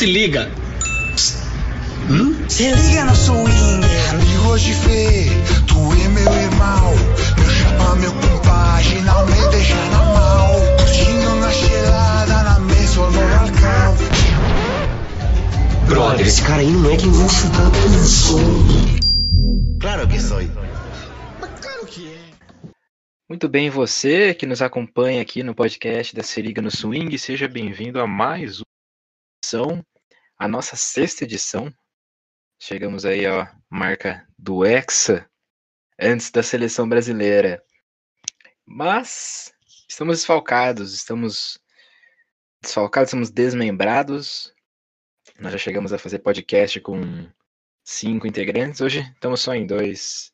Se liga. Hum? Se liga no swing, amigos de fé, tu é meu irmão, meu chapa, meu compadre, não me deixa na mão, curtindo na gelada, na mesa ou no balcão. Brother, esse cara aí não é quem você tá pensando. Claro que sou. Claro que é. Muito bem, você que nos acompanha aqui no podcast da Se Liga no Swing, seja bem-vindo a mais uma edição, a nossa sexta edição. Chegamos aí à marca do Hexa, antes da seleção brasileira. Mas estamos desfalcados, estamos desfalcados, estamos desmembrados. Nós já chegamos a fazer podcast com cinco integrantes, hoje estamos só em dois.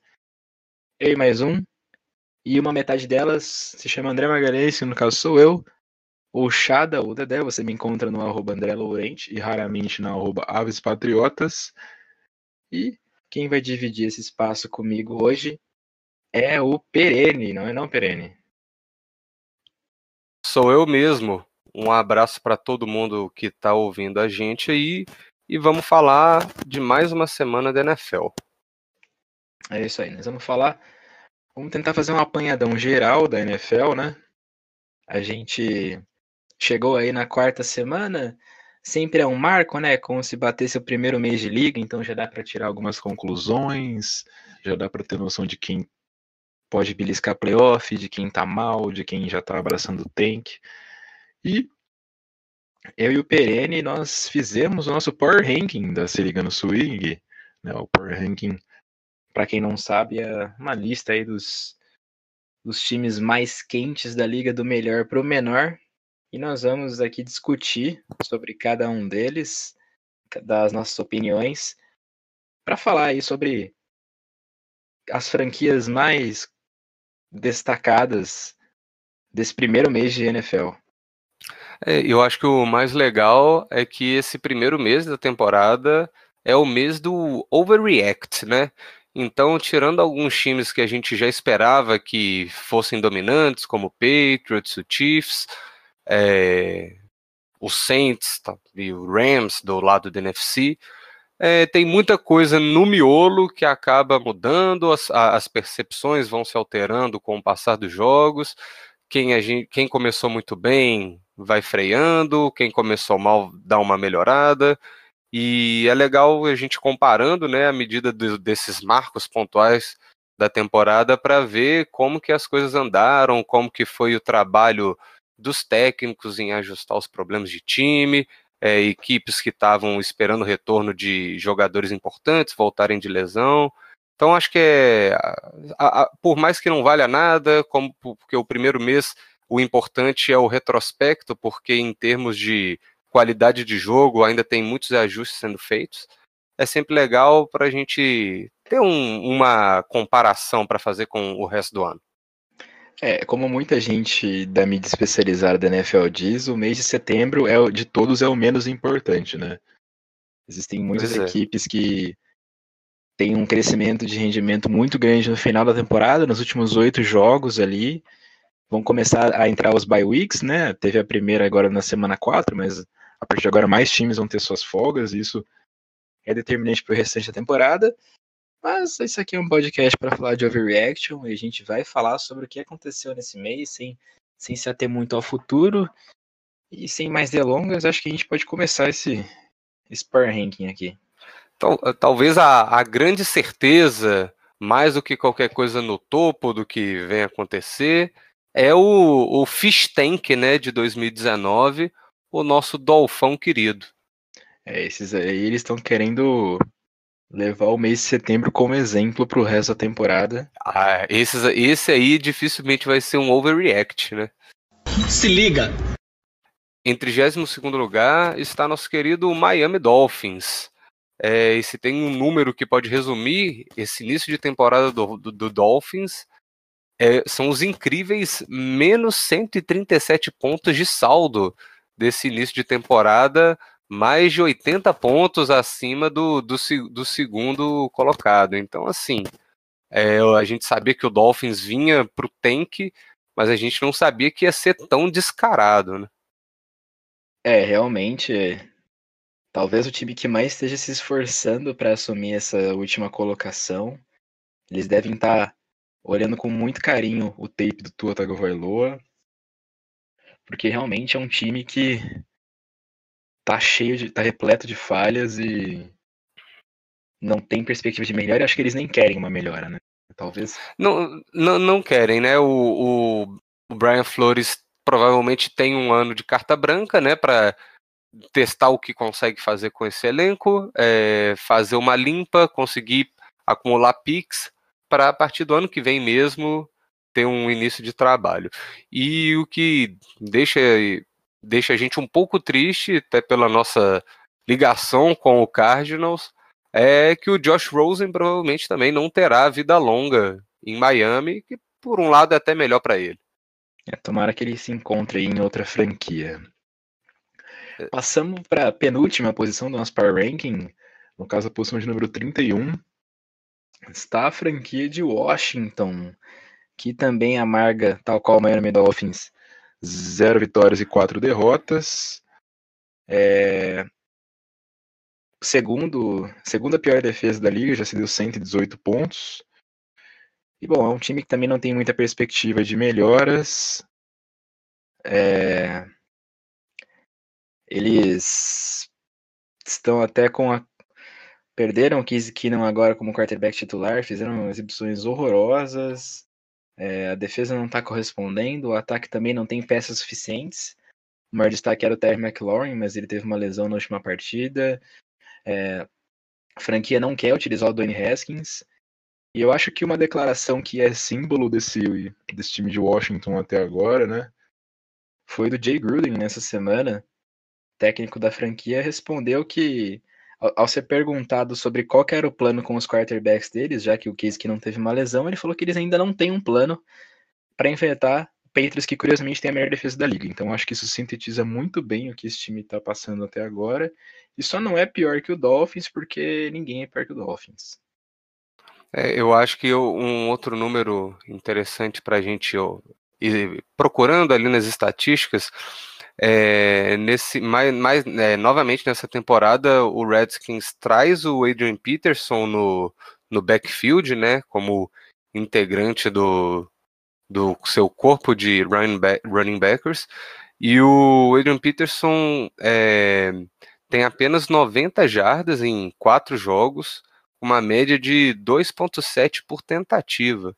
Eu e mais um, e uma metade delas se chama André Magalhães, no caso sou eu. O Chada, o Dedé, você me encontra no arroba André Laurente e raramente no arroba Aves Patriotas. E quem vai dividir esse espaço comigo hoje é o Perene, não é não, Perene? Sou eu mesmo. Um abraço para todo mundo que está ouvindo a gente aí e vamos falar de mais uma semana da NFL. É isso aí, nós vamos falar Vamos tentar fazer um apanhadão geral da NFL, né? A gente chegou aí na quarta semana, sempre é um marco, né? Como se batesse o primeiro mês de liga, então já dá para tirar algumas conclusões, já dá para ter noção de quem pode beliscar playoff, de quem tá mal, de quem já tá abraçando o tank. E eu e o Perene, nós fizemos o nosso Power Ranking da Se Liga no Swing, né? O Power Ranking para quem não sabe, é uma lista aí dos, dos times mais quentes da liga, do melhor para o menor. E nós vamos aqui discutir sobre cada um deles, das nossas opiniões, para falar aí sobre as franquias mais destacadas desse primeiro mês de NFL. É, eu acho que o mais legal é que esse primeiro mês da temporada é o mês do overreact, né? Então, tirando alguns times que a gente já esperava que fossem dominantes, como o Patriots, o Chiefs, é, o Saints tá, e o Rams do lado do NFC, é, tem muita coisa no miolo que acaba mudando, as, as, percepções vão se alterando com o passar dos jogos. Quem, gente, quem começou muito bem vai freando, quem começou mal dá uma melhorada. E é legal a gente comparando, né, a medida de, desses marcos pontuais da temporada para ver como que as coisas andaram, como que foi o trabalho dos técnicos em ajustar os problemas de time, é, equipes que estavam esperando o retorno de jogadores importantes voltarem de lesão. Então acho que é, a, a, por mais que não valha nada, como porque o primeiro mês o importante é o retrospecto, porque em termos de qualidade de jogo, ainda tem muitos ajustes sendo feitos. É sempre legal para a gente ter um, uma comparação para fazer com o resto do ano. É, como muita gente da mídia especializada da NFL diz, o mês de setembro é de todos é o menos importante, né? Existem muitas é. equipes que têm um crescimento de rendimento muito grande no final da temporada, nos últimos oito jogos ali. Vão começar a entrar os bye weeks, né? Teve a primeira agora na semana 4, mas a partir de agora, mais times vão ter suas folgas, e isso é determinante para o restante da temporada. Mas isso aqui é um podcast para falar de overreaction e a gente vai falar sobre o que aconteceu nesse mês, sem, sem se ater muito ao futuro. E sem mais delongas, acho que a gente pode começar esse, esse power ranking aqui. Então, talvez a, a grande certeza, mais do que qualquer coisa no topo do que vem acontecer, é o, o Fish Tank né, de 2019, o nosso Dolfão querido. É, esses aí eles estão querendo levar o mês de setembro como exemplo para o resto da temporada. Ah, esses, esse aí dificilmente vai ser um overreact, né? Se liga! Em 32 lugar está nosso querido Miami Dolphins. É, e se tem um número que pode resumir esse início de temporada do, do, do Dolphins, é, são os incríveis menos 137 pontos de saldo desse início de temporada, mais de 80 pontos acima do, do, do segundo colocado. Então, assim, é, a gente sabia que o Dolphins vinha para o tank, mas a gente não sabia que ia ser tão descarado, né? É, realmente talvez o time que mais esteja se esforçando para assumir essa última colocação. Eles devem estar tá olhando com muito carinho o tape do Tua Tagovailoa, porque realmente é um time que tá cheio de, tá repleto de falhas e não tem perspectiva de melhora. Acho que eles nem querem uma melhora, né? Talvez. Não, não, não querem, né? O, o, Brian Flores provavelmente tem um ano de carta branca, né? Para testar o que consegue fazer com esse elenco, é, fazer uma limpa, conseguir acumular picks para a partir do ano que vem mesmo ter um início de trabalho. E o que deixa, deixa a gente um pouco triste, até pela nossa ligação com o Cardinals, é que o Josh Rosen provavelmente também não terá vida longa em Miami, que por um lado é até melhor para ele. É, tomara que ele se encontre em outra franquia. É. Passamos para a penúltima posição do nosso Power Ranking, no caso a posição de número 31, está a franquia de Washington, que também amarga, tal qual o Miami Dolphins, zero vitórias e quatro derrotas. É... Segundo, segunda pior defesa da liga, já se deu 118 pontos. E bom, é um time que também não tem muita perspectiva de melhoras. É... Eles estão até com a Perderam o Keenum agora como quarterback titular, fizeram exibições horrorosas. É, a defesa não está correspondendo, o ataque também não tem peças suficientes. O maior destaque era o Terry McLaurin, mas ele teve uma lesão na última partida. É, a franquia não quer utilizar o Dwayne Haskins. E eu acho que uma declaração que é símbolo desse, desse time de Washington até agora, né? Foi do Jay Gruden nessa semana. técnico da franquia respondeu que ao, ser perguntado sobre qual era o plano com os quarterbacks deles, já que o Case que não teve uma lesão, ele falou que eles ainda não têm um plano para enfrentar Patriots, que curiosamente tem a melhor defesa da liga. Então acho que isso sintetiza muito bem o que esse time está passando até agora. E só não é pior que o Dolphins, porque ninguém é pior que o Dolphins. É, eu acho que um outro número interessante para a gente ir procurando ali nas estatísticas é, nesse, mais, mais é, novamente nessa temporada, o Redskins traz o Adrian Peterson no, no backfield, né, como integrante do, do seu corpo de running, back, running backers, e o Adrian Peterson é, tem apenas 90 jardas em quatro jogos, uma média de 2.7 por tentativa.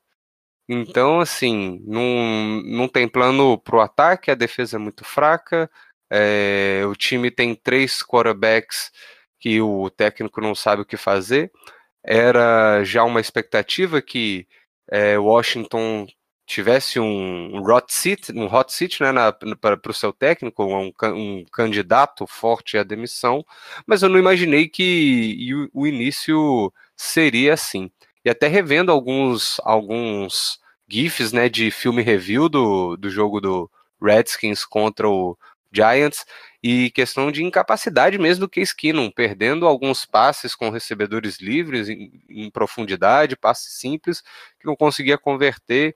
Então, assim, não, não tem plano para o ataque, a defesa é muito fraca, é, o time tem três quarterbacks que o técnico não sabe o que fazer. Era já uma expectativa que é, Washington tivesse um, hot seat, um hot seat né, para o seu técnico, um, um, candidato forte à demissão, mas eu não imaginei que o início seria assim. E até revendo alguns, alguns GIFs né, de filme review do, do jogo do Redskins contra o Giants e questão de incapacidade mesmo do Case Keenum, perdendo alguns passes com recebedores livres em, em, profundidade, passes simples que não conseguia converter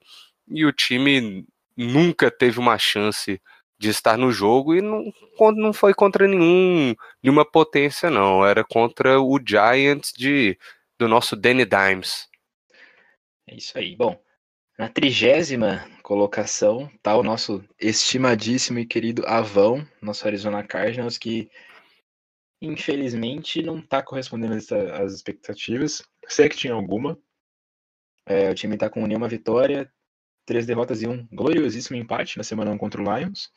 e o time nunca teve uma chance de estar no jogo e não, não foi contra nenhum nenhuma potência não, era contra o Giants de do nosso Danny Dimes. É isso aí. Bom, na trigésima colocação está o nosso estimadíssimo e querido Avão, nosso Arizona Cardinals, que infelizmente não está correspondendo às expectativas. Sei que tinha alguma. É, o time está com nenhuma vitória, três derrotas e um gloriosíssimo empate na semana 1 contra o Lions.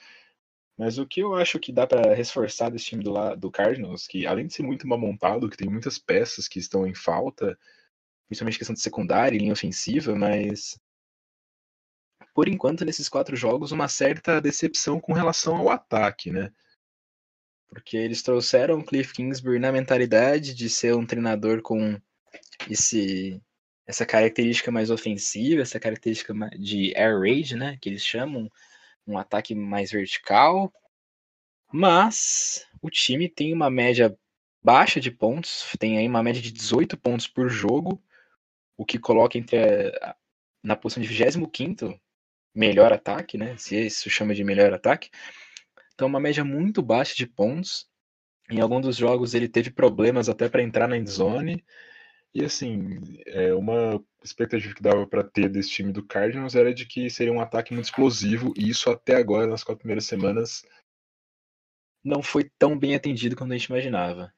Mas o que eu acho que dá para reforçar desse time do, do Cardinals, que além de ser muito mal montado, que tem muitas peças que estão em falta, principalmente questão de secundária e linha ofensiva, mas por enquanto, nesses quatro jogos, uma certa decepção com relação ao ataque, né? Porque eles trouxeram o Cliff Kingsbury na mentalidade de ser um treinador com esse essa característica mais ofensiva, essa característica de air raid, né, que eles chamam, um ataque mais vertical. Mas o time tem uma média baixa de pontos, tem aí uma média de 18 pontos por jogo, o que coloca entre na posição de 25 melhor ataque, né? Se isso chama de melhor ataque. Então, uma média muito baixa de pontos. Em algum dos jogos ele teve problemas até para entrar na endzone. E assim, é uma expectativa que dava para ter desse time do Cardinals era de que seria um ataque muito explosivo, e isso até agora, nas quatro primeiras semanas, não foi tão bem atendido quanto a gente imaginava.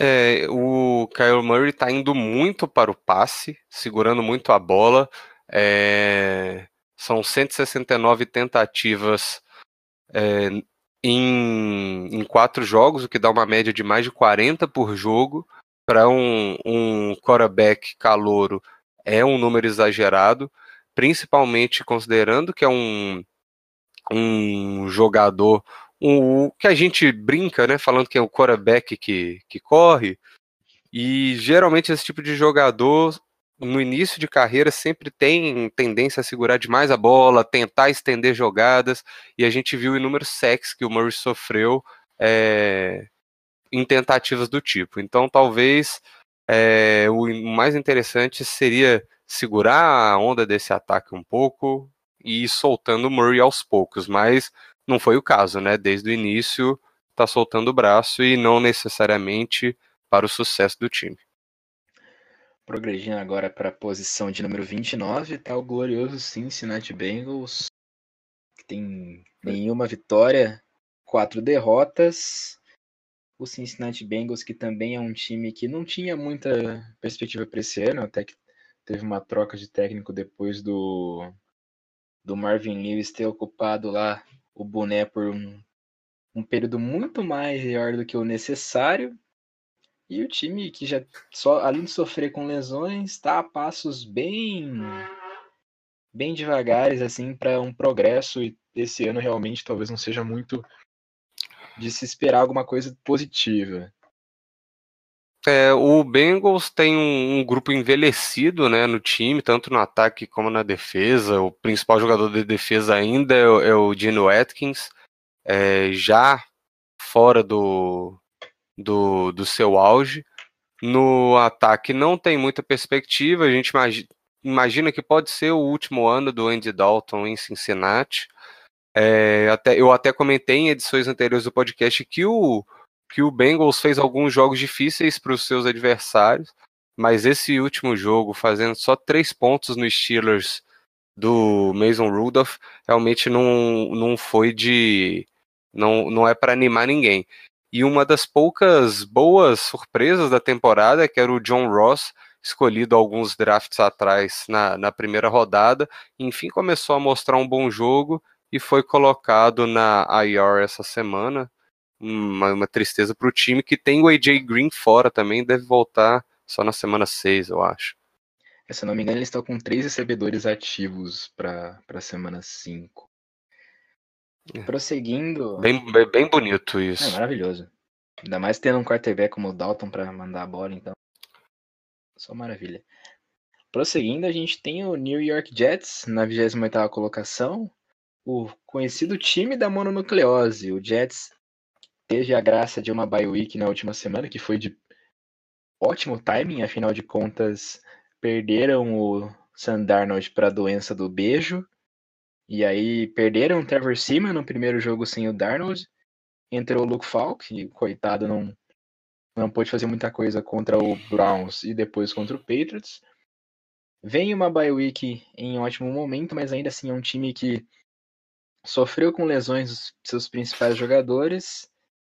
É, o Kyle Murray está indo muito para o passe, segurando muito a bola. É, são 169 tentativas é, em, em quatro jogos, o que dá uma média de mais de 40 por jogo para um, um quarterback calouro é um número exagerado, principalmente considerando que é um, um jogador um, que a gente brinca, né, falando que é o quarterback que, que corre, e geralmente esse tipo de jogador no início de carreira sempre tem tendência a segurar demais a bola, tentar estender jogadas, e a gente viu inúmeros sacks que o Murray sofreu é, em tentativas do tipo. Então, talvez é, o mais interessante seria segurar a onda desse ataque um pouco e ir soltando o Murray aos poucos, mas não foi o caso, né? Desde o início está soltando o braço e não necessariamente para o sucesso do time. Progredindo agora para a posição de número 29, está o glorioso Cincinnati Bengals, que tem nenhuma vitória, quatro derrotas o Cincinnati Bengals, que também é um time que não tinha muita perspectiva para esse ano, até que teve uma troca de técnico depois do, do Marvin Lewis ter ocupado lá o boné por um, um período muito maior do que o necessário. E o time que já, só além de sofrer com lesões, está a passos bem bem devagares assim para um progresso e esse ano realmente talvez não seja muito de se esperar alguma coisa positiva. É, o Bengals tem um, um, grupo envelhecido né, no time, tanto no ataque como na defesa. O principal jogador de defesa ainda é, o, é o Gino Atkins, é, já fora do, do, do seu auge. No ataque não tem muita perspectiva, a gente imagina, imagina que pode ser o último ano do Andy Dalton em Cincinnati. É, até, eu até comentei em edições anteriores do podcast que o, que o Bengals fez alguns jogos difíceis para os seus adversários, mas esse último jogo, fazendo só três pontos no Steelers do Mason Rudolph, realmente não, não foi de. Não, não é para animar ninguém. E uma das poucas boas surpresas da temporada, é que era o John Ross, escolhido alguns drafts atrás na, na primeira rodada, enfim começou a mostrar um bom jogo e foi colocado na IR essa semana. Uma, uma tristeza para o time que tem o AJ Green fora também, deve voltar só na semana 6, eu acho. É, se eu não me engano, eles estão com três recebedores ativos para a semana 5. É. Prosseguindo. Bem, bem, bem bonito isso. É maravilhoso. Ainda mais tendo um quarterback como o Dalton para mandar a bola, então. Só maravilha. Prosseguindo, a gente tem o New York Jets na 28 colocação, o conhecido time da mononucleose. O Jets teve a graça de uma bye week na última semana, que foi de ótimo timing, afinal de contas, perderam o Sam Darnold para a doença do beijo. E aí perderam o Trevor Seaman no primeiro jogo sem o Darnold. Entrou o Luke Falk, e coitado não não pôde fazer muita coisa contra o Browns e depois contra o Patriots. Vem uma bye week em ótimo momento, mas ainda assim é um time que sofreu com lesões dos seus principais jogadores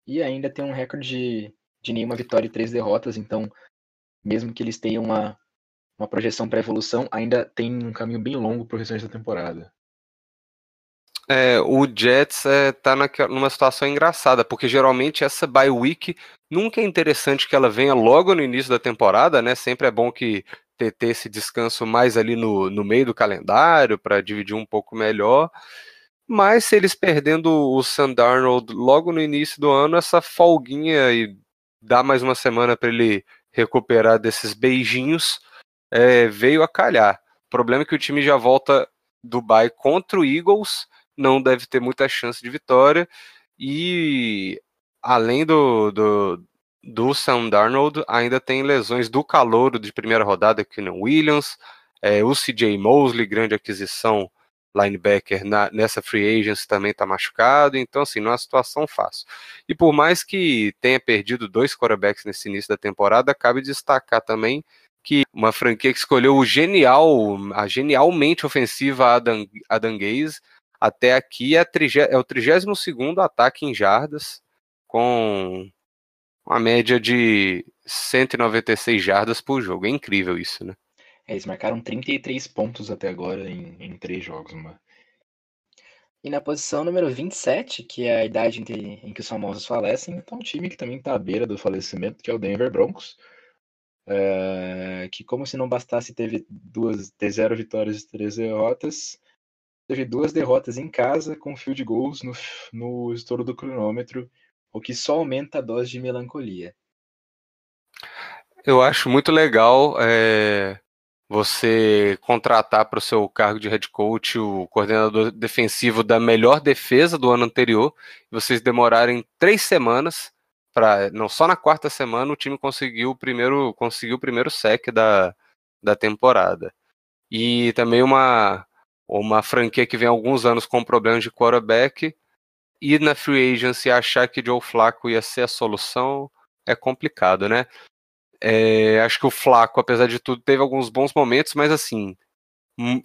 e ainda tem um recorde de, de nenhuma vitória e três derrotas, então mesmo que eles tenham uma, uma projeção para evolução, ainda tem um caminho bem longo para o restante da temporada. É, o Jets está é, numa situação engraçada, porque geralmente essa bye week nunca é interessante que ela venha logo no início da temporada, né? Sempre é bom que ter, ter esse descanso mais ali no, no meio do calendário para dividir um pouco melhor. Mas se eles perdendo o Sam Darnold logo no início do ano, essa folguinha e dar mais uma semana para ele recuperar desses beijinhos é, veio a calhar. O problema é que o time já volta do bye contra o Eagles, não deve ter muita chance de vitória. E além do, do, do Sam Darnold, ainda tem lesões do calouro de primeira rodada, não Williams, é, o CJ Mosley, grande aquisição linebacker na, nessa free agency também está machucado, então assim, não é uma situação fácil. E por mais que tenha perdido dois quarterbacks nesse início da temporada, cabe destacar também que uma franquia que escolheu o genial, a genialmente ofensiva Adam, Adam Gaze, até aqui é, é o 32 segundo ataque em jardas, com uma média de 196 jardas por jogo. É incrível isso, né? É, eles marcaram 33 pontos até agora em, em três jogos. Mano. E na posição número 27, que é a idade em que, em que os famosos falecem, então um time que também está à beira do falecimento, que é o Denver Broncos. É, que como se não bastasse teve duas ter zero vitórias e três derrotas teve duas derrotas em casa com field goals no, no estouro do cronômetro o que só aumenta a dose de melancolia eu acho muito legal é, você contratar para o seu cargo de head coach o coordenador defensivo da melhor defesa do ano anterior, e vocês demorarem três semanas para não só na quarta semana o time conseguiu o primeiro conseguiu o primeiro sec da, da temporada e também uma uma franquia que vem há alguns anos com problemas de quarterback e na free agency achar que Joe Flacco ia ser a solução é complicado, né? É, acho que o Flaco, apesar de tudo, teve alguns bons momentos, mas assim, em,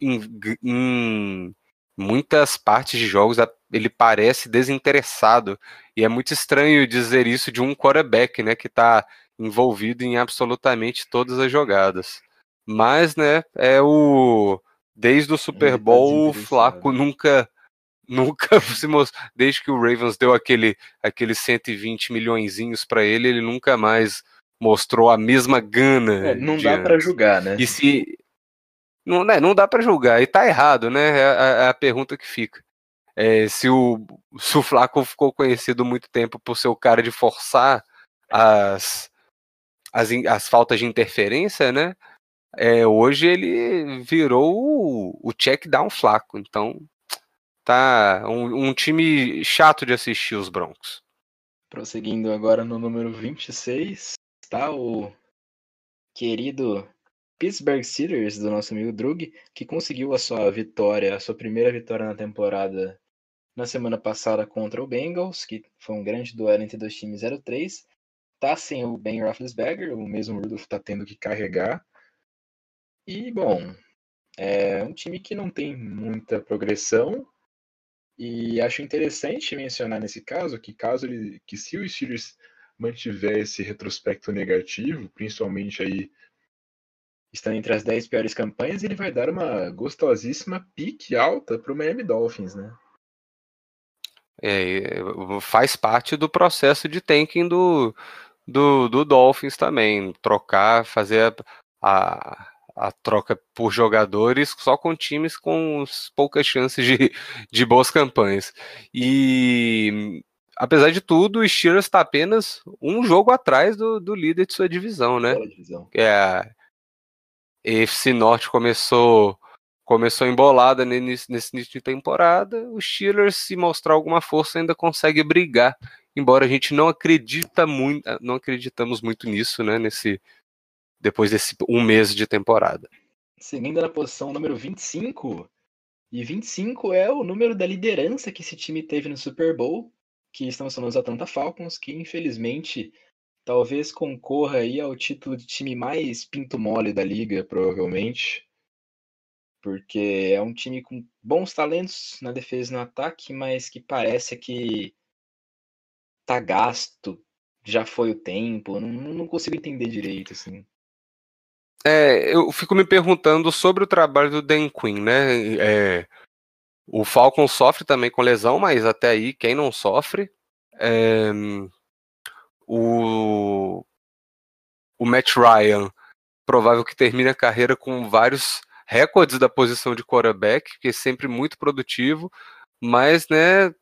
em muitas partes de jogos ele parece desinteressado. E é muito estranho dizer isso de um quarterback, né, que está envolvido em absolutamente todas as jogadas. Mas, né, é o desde o Super tá Bowl, o Flaco nunca nunca se mostrou, desde que o Ravens deu aquele aqueles 120 milhõeszinhos para ele, ele nunca mais mostrou a mesma gana. É, não dá para julgar, né? E se não, né, não dá para julgar e tá errado, né? É a, é a pergunta que fica. É, se, o, se o Flaco ficou conhecido muito tempo por ser o cara de forçar as, as, as faltas de interferência, né? É, hoje ele virou o, o check down Flaco, então tá um, um time chato de assistir os Broncos. Prosseguindo agora no número 26, está o querido Pittsburgh Steelers do nosso amigo Drug, que conseguiu a sua vitória, a sua primeira vitória na temporada na semana passada contra o Bengals, que foi um grande duelo entre dois times 0-3. Tá sem o Ben Roethlisberger, o mesmo Rudolph tá tendo que carregar. E, bom, é um time que não tem muita progressão. E acho interessante mencionar nesse caso que caso ele, que se o Steelers mantiver esse retrospecto negativo, principalmente aí estando entre as 10 piores campanhas, ele vai dar uma gostosíssima pique alta para o Miami Dolphins, né? É, faz parte do processo de tanking do, do, do Dolphins também, trocar, fazer a, a, a, troca por jogadores só com times com poucas chances de, de boas campanhas. E apesar de tudo, o Steelers está apenas um jogo atrás do, do líder de sua divisão, né? Divisão. É, a EFC Norte começou começou embolada nesse, nesse início de temporada. O Steelers, se mostrar alguma força, ainda consegue brigar, embora a gente não acredita muito, não acreditamos muito nisso, né? Nesse depois desse um mês de temporada. Seguindo na posição número 25, e 25 é o número da liderança que esse time teve no Super Bowl que estamos falando dos Atlanta Falcons, que infelizmente talvez concorra aí ao título de time mais pinto mole da liga, provavelmente. Porque é um time com bons talentos na defesa e no ataque, mas que parece que tá gasto, já foi o tempo, não, não consigo entender direito, assim. É, eu fico me perguntando sobre o trabalho do Dan Quinn, né? É, o Falcon sofre também com lesão, mas até aí quem não sofre. É, o, o Matt Ryan, provável que termine a carreira com vários recordes da posição de quarterback, que é sempre muito produtivo, mas né,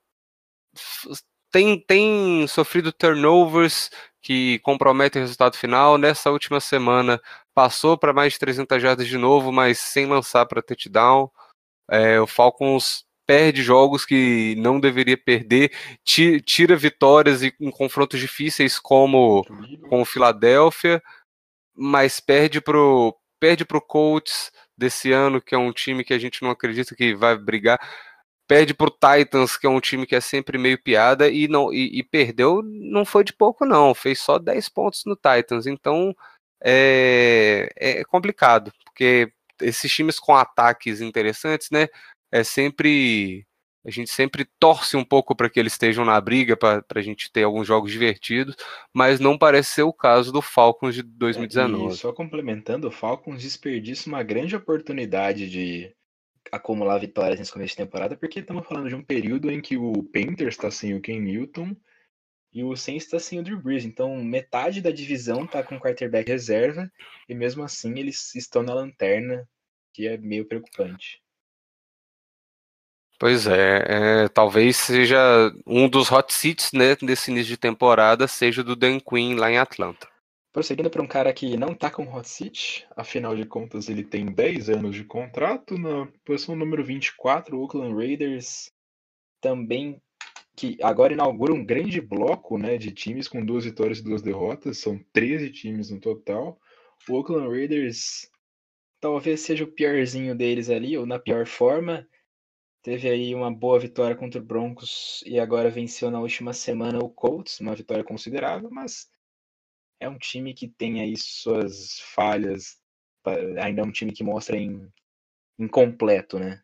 tem, tem sofrido turnovers que comprometem o resultado final. Nessa última semana passou para mais de 300 jardas de novo, mas sem lançar para touchdown. É, o Falcons perde jogos que não deveria perder, tira vitórias em confrontos difíceis como com o Philadelphia, mas perde pro perde pro Colts, desse ano, que é um time que a gente não acredita que vai brigar. Perde para o Titans, que é um time que é sempre meio piada, e, não, e, e, perdeu, não foi de pouco, não. Fez só 10 pontos no Titans. Então é, é complicado, porque esses times com ataques interessantes, né? É sempre a gente sempre torce um pouco para que eles estejam na briga, para a gente ter alguns jogos divertidos, mas não parece ser o caso do Falcons de 2019. E só complementando, o Falcons desperdiça uma grande oportunidade de acumular vitórias nesse começo de temporada, porque estamos falando de um período em que o Panthers está sem o Ken Newton e o Saints está sem o Drew Brees. Então, metade da divisão está com quarterback reserva e mesmo assim eles estão na lanterna, que é meio preocupante. Pois é, é, talvez seja um dos hot seats né, desse início de temporada, seja do Dan Quinn lá em Atlanta. Prosseguindo para um cara que não tá com hot seat, afinal de contas ele tem 10 anos de contrato, na posição número 24, o Oakland Raiders também que agora inaugura um grande bloco né, de times com duas vitórias e duas derrotas, são 13 times no total. O Oakland Raiders talvez seja o piorzinho deles ali, ou na pior forma, Teve aí uma boa vitória contra o Broncos e agora venceu na última semana o Colts, uma vitória considerável, mas é um time que tem aí suas falhas, ainda é um time que mostra em incompleto, né?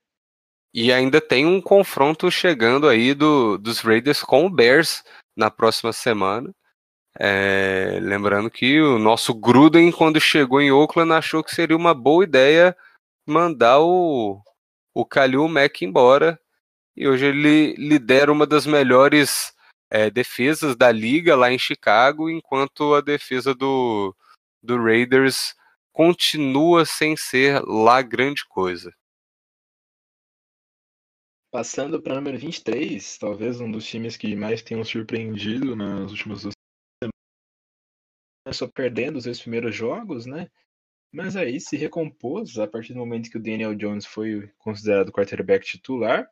E ainda tem um confronto chegando aí do, dos Raiders com o Bears na próxima semana. É, lembrando que o nosso Gruden, quando chegou em Oakland, achou que seria uma boa ideia mandar o, o Mack embora e hoje ele lidera uma das melhores é, defesas da liga lá em Chicago, enquanto a defesa do, do Raiders continua sem ser lá grande coisa. Passando para número 23, talvez um dos times que mais tenham surpreendido nas últimas duas semanas, começou perdendo os dois primeiros jogos, né? Mas aí se recompôs a partir do momento que o Daniel Jones foi considerado quarterback titular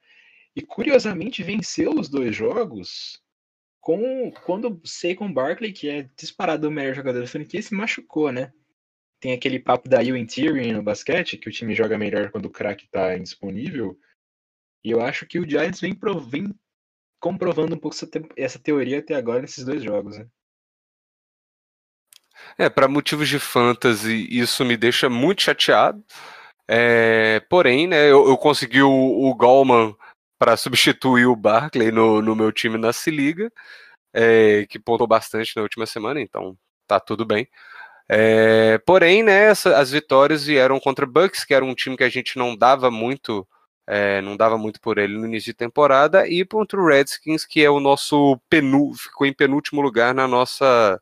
e curiosamente venceu os dois jogos com quando Saquon Barkley, que é disparado o melhor jogador da franquia, se machucou, né? Tem aquele papo da Ewing Theory no basquete, que o time joga melhor quando o craque está indisponível. E eu acho que o Giants vem, vem comprovando um pouco essa, te essa teoria até agora nesses dois jogos, né? É, para motivos de fantasy, isso me deixa muito chateado. É, porém, né, eu, eu consegui o, o Gallman para substituir o Barkley no, no meu time na Se Liga, é, que pontou bastante na última semana, então tá tudo bem. É, porém, né, essa, as vitórias vieram contra Bucks, que era um time que a gente não dava muito, é, não dava muito por ele no início de temporada, e contra o Redskins, que é o nosso ficou em penúltimo lugar na nossa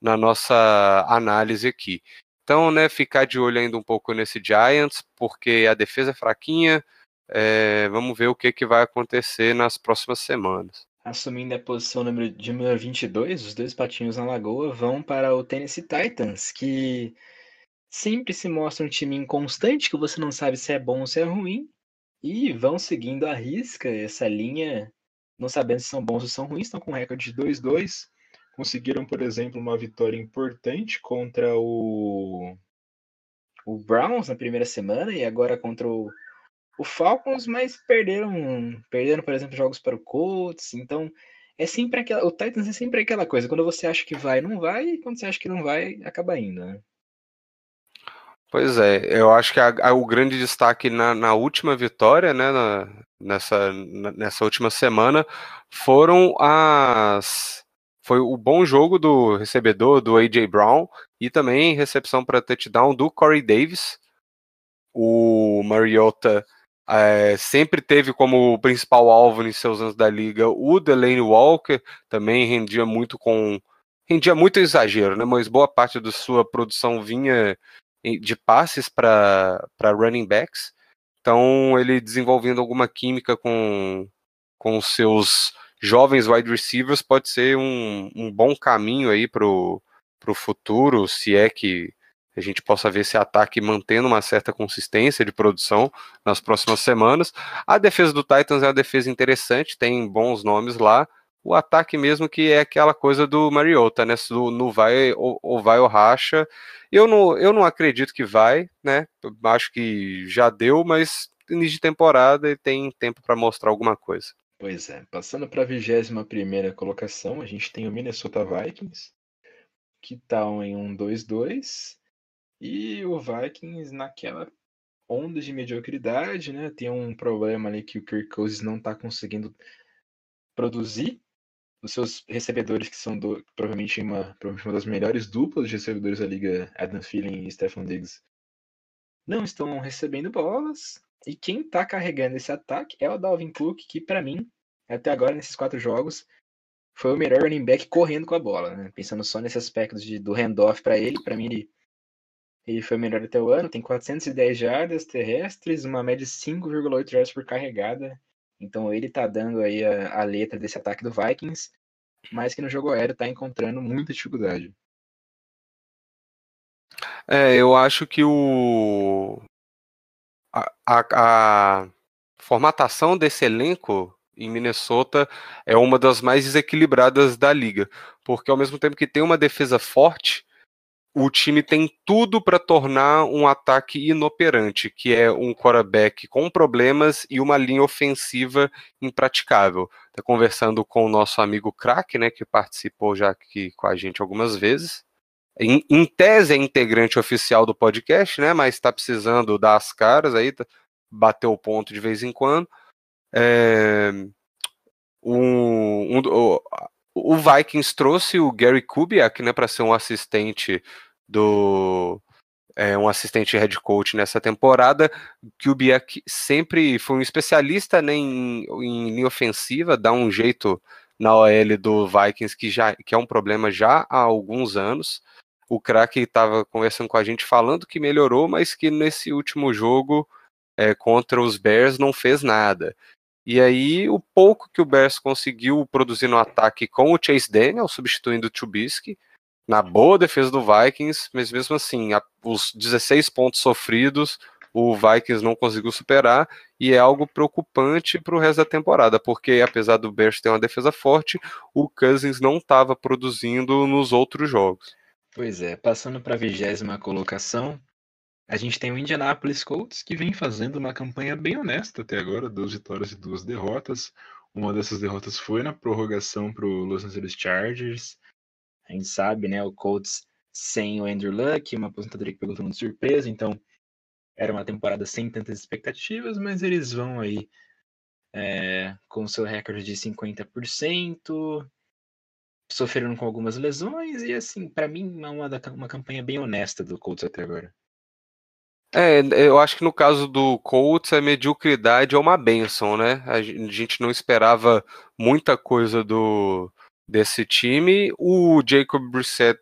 na nossa análise aqui. Então, né, ficar de olho ainda um pouco nesse Giants, porque a defesa é fraquinha. É, vamos ver o que, que vai acontecer nas próximas semanas. Assumindo a posição número, de número 22, os dois patinhos na lagoa vão para o Tennessee Titans, que sempre se mostra um time inconstante, que você não sabe se é bom ou se é ruim, e vão seguindo a risca essa linha, não sabendo se são bons ou são ruins, estão com um recorde de 2-2 conseguiram, por exemplo, uma vitória importante contra o, o Browns na primeira semana e agora contra o, o Falcons, mas perderam, perderam, por exemplo, jogos para o Colts. Então, é sempre aquela, o Titans é sempre aquela coisa. Quando você acha que vai, não vai, e quando você acha que não vai, acaba indo, né? Pois é, eu acho que a, a, o grande destaque na, na última vitória, né, na, nessa, na, nessa última semana, foram as foi o bom jogo do recebedor, do A.J. Brown, e também recepção para touchdown do Corey Davis. O Mariota é, sempre teve como principal alvo em seus anos da liga o Delaney Walker, também rendia muito com. rendia muito exagero, né? Mas boa parte da sua produção vinha de passes para running backs. Então ele desenvolvendo alguma química com, com seus jovens wide receivers pode ser um, um bom caminho aí para o futuro, se é que a gente possa ver esse ataque mantendo uma certa consistência de produção nas próximas semanas. A defesa do Titans é uma defesa interessante, tem bons nomes lá, o ataque mesmo, que é aquela coisa do Mariota, né? No, no vai ou, ou, vai ou racha. Eu não, eu não acredito que vai, né? Acho que já deu, mas início de temporada ele tem tempo para mostrar alguma coisa. Pois é, passando para a 21 colocação, a gente tem o Minnesota Vikings, que está em um 2-2, e o Vikings naquela onda de mediocridade, né? Tem um problema ali que o Kirk Cousins não está conseguindo produzir. Os seus recebedores, que são do, provavelmente, uma, provavelmente uma das melhores duplas de recebedores da liga, Adam Thielen e Stephen Diggs, não estão recebendo bolas. E quem tá carregando esse ataque é o Dalvin Cook, que para mim, até agora nesses quatro jogos, foi o melhor running back correndo com a bola, né? Pensando só nesse aspecto de, do handoff para ele, para mim ele, ele foi o melhor até o ano, tem 410 jardas terrestres, uma média de 5,8 jardas por carregada. Então ele tá dando aí a, a letra desse ataque do Vikings, mas que no jogo aéreo tá encontrando muita dificuldade. É, eu acho que o a, a, a formatação desse elenco em Minnesota é uma das mais desequilibradas da liga, porque ao mesmo tempo que tem uma defesa forte, o time tem tudo para tornar um ataque inoperante, que é um quarterback com problemas e uma linha ofensiva impraticável. Tá conversando com o nosso amigo Crack, né, que participou já aqui com a gente algumas vezes em, em, tese é integrante oficial do podcast, né? Mas está precisando dar as caras aí, tá, bater o ponto de vez em quando. É, um, um, o, Vikings trouxe o Gary Kubiak, né, para ser um assistente do é, um assistente head coach nessa temporada. Kubiak sempre foi um especialista né, em, em linha ofensiva, dá um jeito na OL do Vikings que já que é um problema já há alguns anos o craque estava conversando com a gente falando que melhorou, mas que nesse último jogo é, contra os Bears não fez nada. E aí, o pouco que o Bears conseguiu produzir no ataque com o Chase Daniel, substituindo o Trubisky, na boa defesa do Vikings, mas mesmo assim, a, os 16 pontos sofridos, o Vikings não conseguiu superar, e é algo preocupante para o resto da temporada, porque apesar do Bears ter uma defesa forte, o Cousins não estava produzindo nos outros jogos. Pois é, passando para a vigésima colocação, a gente tem o Indianapolis Colts, que vem fazendo uma campanha bem honesta até agora, duas vitórias e duas derrotas. Uma dessas derrotas foi na prorrogação para o Los Angeles Chargers. A gente sabe, né, o Colts sem o Andrew Luck, uma aposentadoria que pegou todo mundo de surpresa, então era uma temporada sem tantas expectativas, mas eles vão aí é, com seu recorde de 50%, sofreram com algumas lesões e assim, para mim é uma, uma campanha bem honesta do Colts até agora. É, eu acho que no caso do Colts a mediocridade é uma benção, né? A gente não esperava muita coisa do desse time. O Jacob Brissett,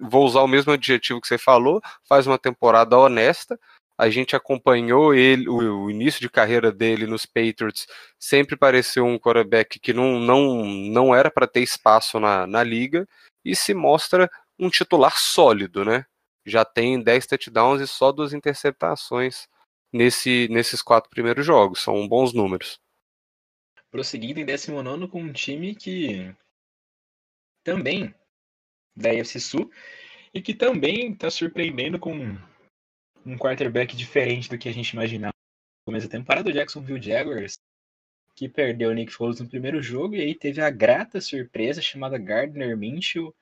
vou usar o mesmo adjetivo que você falou, faz uma temporada honesta. A gente acompanhou ele, o, início de carreira dele nos Patriots, sempre pareceu um quarterback que não, não, não era para ter espaço na, na liga e se mostra um titular sólido, né? Já tem 10 touchdowns e só duas interceptações nesse, nesses quatro primeiros jogos. São bons números. Prosseguindo em 19 com um time que também da AFC Sul e que também está surpreendendo com um quarterback diferente do que a gente imaginava no começo da temporada, o Jacksonville Jaguars, que perdeu o Nick Foles no primeiro jogo e aí teve a grata surpresa chamada Gardner Minshew,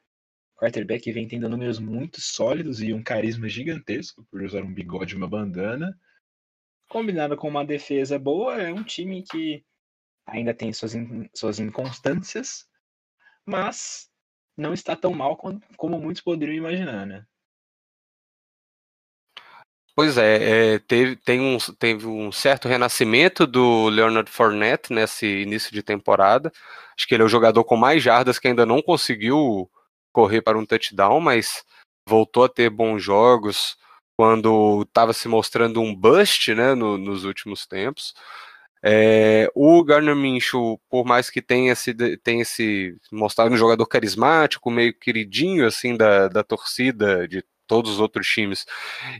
quarterback vem tendo números muito sólidos e um carisma gigantesco por usar um bigode e uma bandana. Combinado com uma defesa boa, é um time que ainda tem suas, in suas inconstâncias, mas não está tão mal como muitos poderiam imaginar, né? Pois é, é teve, tem um, teve um certo renascimento do Leonard Fournette nesse início de temporada. Acho que ele é o jogador com mais jardas que ainda não conseguiu correr para um touchdown, mas voltou a ter bons jogos quando estava se mostrando um bust né, no, nos últimos tempos. É, o Garner Minshew, por mais que tenha se, tenha se mostrado um jogador carismático, meio queridinho assim da, da torcida, de todos os outros times.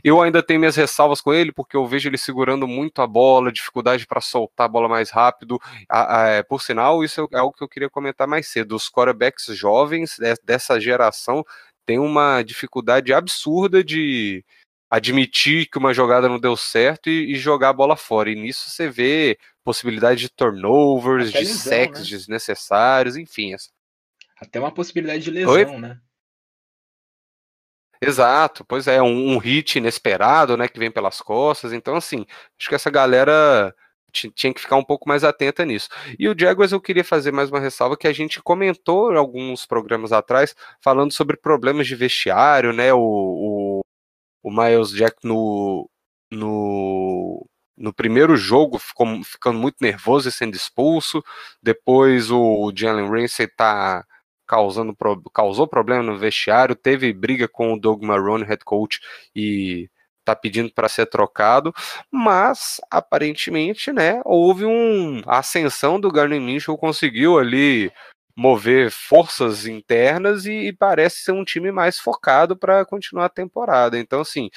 Eu ainda tenho minhas ressalvas com ele, porque eu vejo ele segurando muito a bola, dificuldade para soltar a bola mais rápido. A, a, por sinal, isso é algo que eu queria comentar mais cedo. Os quarterbacks jovens dessa geração têm uma dificuldade absurda de admitir que uma jogada não deu certo e, e jogar a bola fora. E nisso você vê possibilidade de turnovers, Até de lesão, sacks né? desnecessários, enfim. Até uma possibilidade de lesão, Oi? né? Exato, pois é, um, um, hit inesperado, né, que vem pelas costas. Então, assim, acho que essa galera tinha que ficar um pouco mais atenta nisso. E o Jaguars eu queria fazer mais uma ressalva que a gente comentou alguns programas atrás, falando sobre problemas de vestiário, né, o, o, o Miles Jack no, no, no primeiro jogo ficou ficando muito nervoso e sendo expulso, depois o Jalen Ramsey tá causando causou problema no vestiário, teve briga com o Doug Marrone, head coach, e tá pedindo para ser trocado, mas aparentemente, né, houve um a ascensão do Garner Minshew conseguiu ali mover forças internas e, e parece ser um time mais focado para continuar a temporada. Então, assim,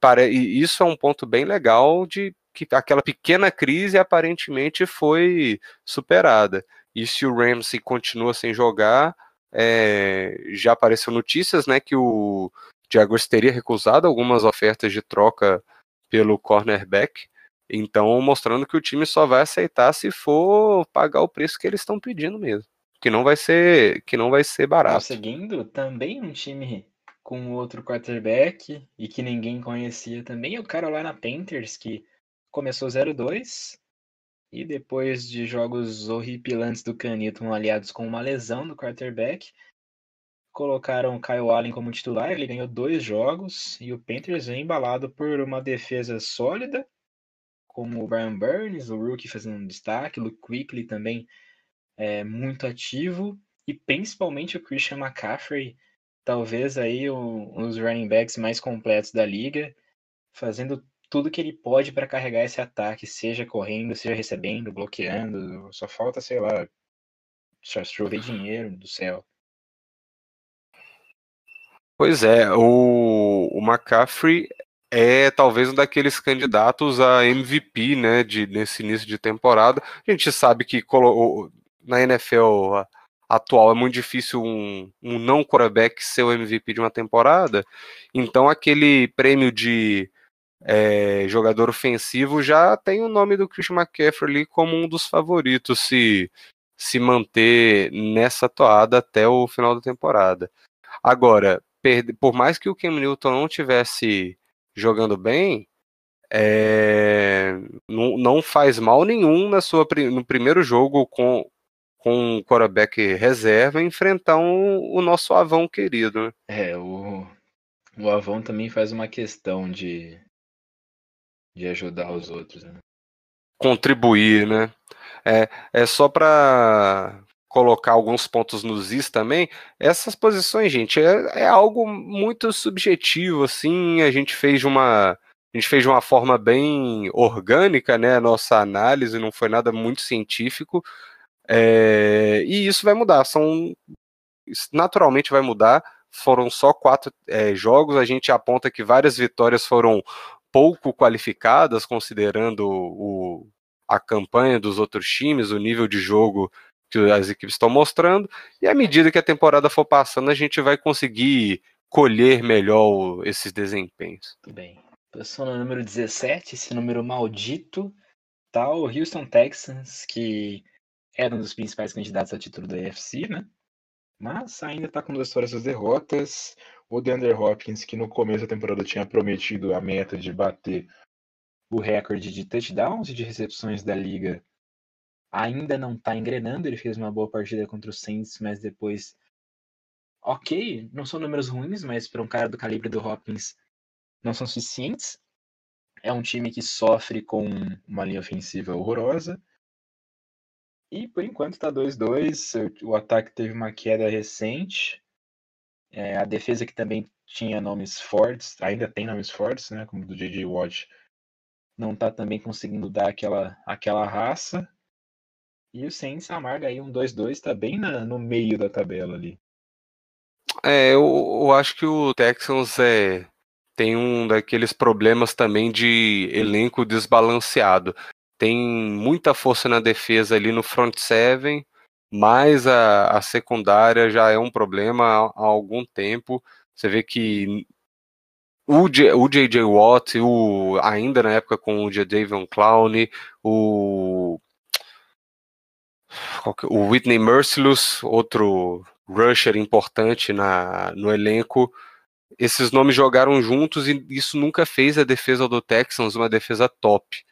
pare, isso é um ponto bem legal de que aquela pequena crise aparentemente foi superada. E se o Ramsey continua sem jogar, é, já apareceu notícias, né, que o Jaguars teria recusado algumas ofertas de troca pelo cornerback. Então, mostrando que o time só vai aceitar se for pagar o preço que eles estão pedindo mesmo, que não vai ser, que não vai ser barato. Seguindo, também um time com outro quarterback e que ninguém conhecia também é o Carolina Panthers que começou 0-2 e depois de jogos horripilantes do Canito, aliados com uma lesão do quarterback, colocaram Kyle Allen como titular. Ele ganhou dois jogos e o Panthers vem embalado por uma defesa sólida, como o Brian Burns, o rookie fazendo um destaque, o Luke Quickly também é muito ativo e principalmente o Christian McCaffrey, talvez aí um dos running backs mais completos da liga, fazendo tudo que ele pode para carregar esse ataque, seja correndo, seja recebendo, bloqueando. Só falta, sei lá, chover dinheiro do céu. Pois é, o, o McCaffrey é talvez um daqueles candidatos a MVP, né, de, nesse início de temporada. A gente sabe que na NFL atual é muito difícil um, um não quarterback ser o MVP de uma temporada, então aquele prêmio de é, jogador ofensivo, já tem o nome do Christian McCaffrey ali como um dos favoritos se, se manter nessa toada até o final da temporada. Agora, por mais que o Cam Newton não tivesse jogando bem, é, não, não, faz mal nenhum na sua, no primeiro jogo com, com o quarterback reserva enfrentar um, o nosso Avão querido. Né? É, o, o Avão também faz uma questão de, de ajudar os outros. Né? Contribuir, né? É, é só para colocar alguns pontos nos is também. Essas posições, gente, é, é algo muito subjetivo, assim. A gente fez uma a gente fez de uma forma bem orgânica, né? A nossa análise não foi nada muito científico. É, e isso vai mudar. São naturalmente vai mudar. Foram só quatro é, jogos. A gente aponta que várias vitórias foram pouco qualificadas, considerando o, a campanha dos outros times, o nível de jogo que as equipes estão mostrando, e à medida que a temporada for passando, a gente vai conseguir colher melhor esses desempenhos. Tudo bem. Posição no número 17, esse número maldito, tá o Houston Texans, que era um dos principais candidatos a título da AFC, né? Mas ainda tá com duas histórias das derrotas. O DeAndre Hopkins, que no começo da temporada tinha prometido a meta de bater o recorde de touchdowns e de recepções da liga, ainda não está engrenando. Ele fez uma boa partida contra o Saints, mas depois. Ok, não são números ruins, mas para um cara do calibre do Hopkins não são suficientes. É um time que sofre com uma linha ofensiva horrorosa. E por enquanto está 2-2. O ataque teve uma queda recente. É, a defesa que também tinha nomes fortes, ainda tem nomes fortes, né, como do J.J. Watt, não está também conseguindo dar aquela, aquela raça. E o Saints amarga aí um 2-2, está bem na, no meio da tabela ali. É, eu, eu acho que o Texans é, tem um daqueles problemas também de elenco desbalanceado. Tem muita força na defesa ali no front seven, mas a, a secundária já é um problema há, há algum tempo. Você vê que o, J, o J.J. Watt, o, ainda na época com o Jadavion Clown, o, o Whitney Merciless, outro rusher importante na, no elenco, esses nomes jogaram juntos e isso nunca fez a defesa do Texans uma defesa top.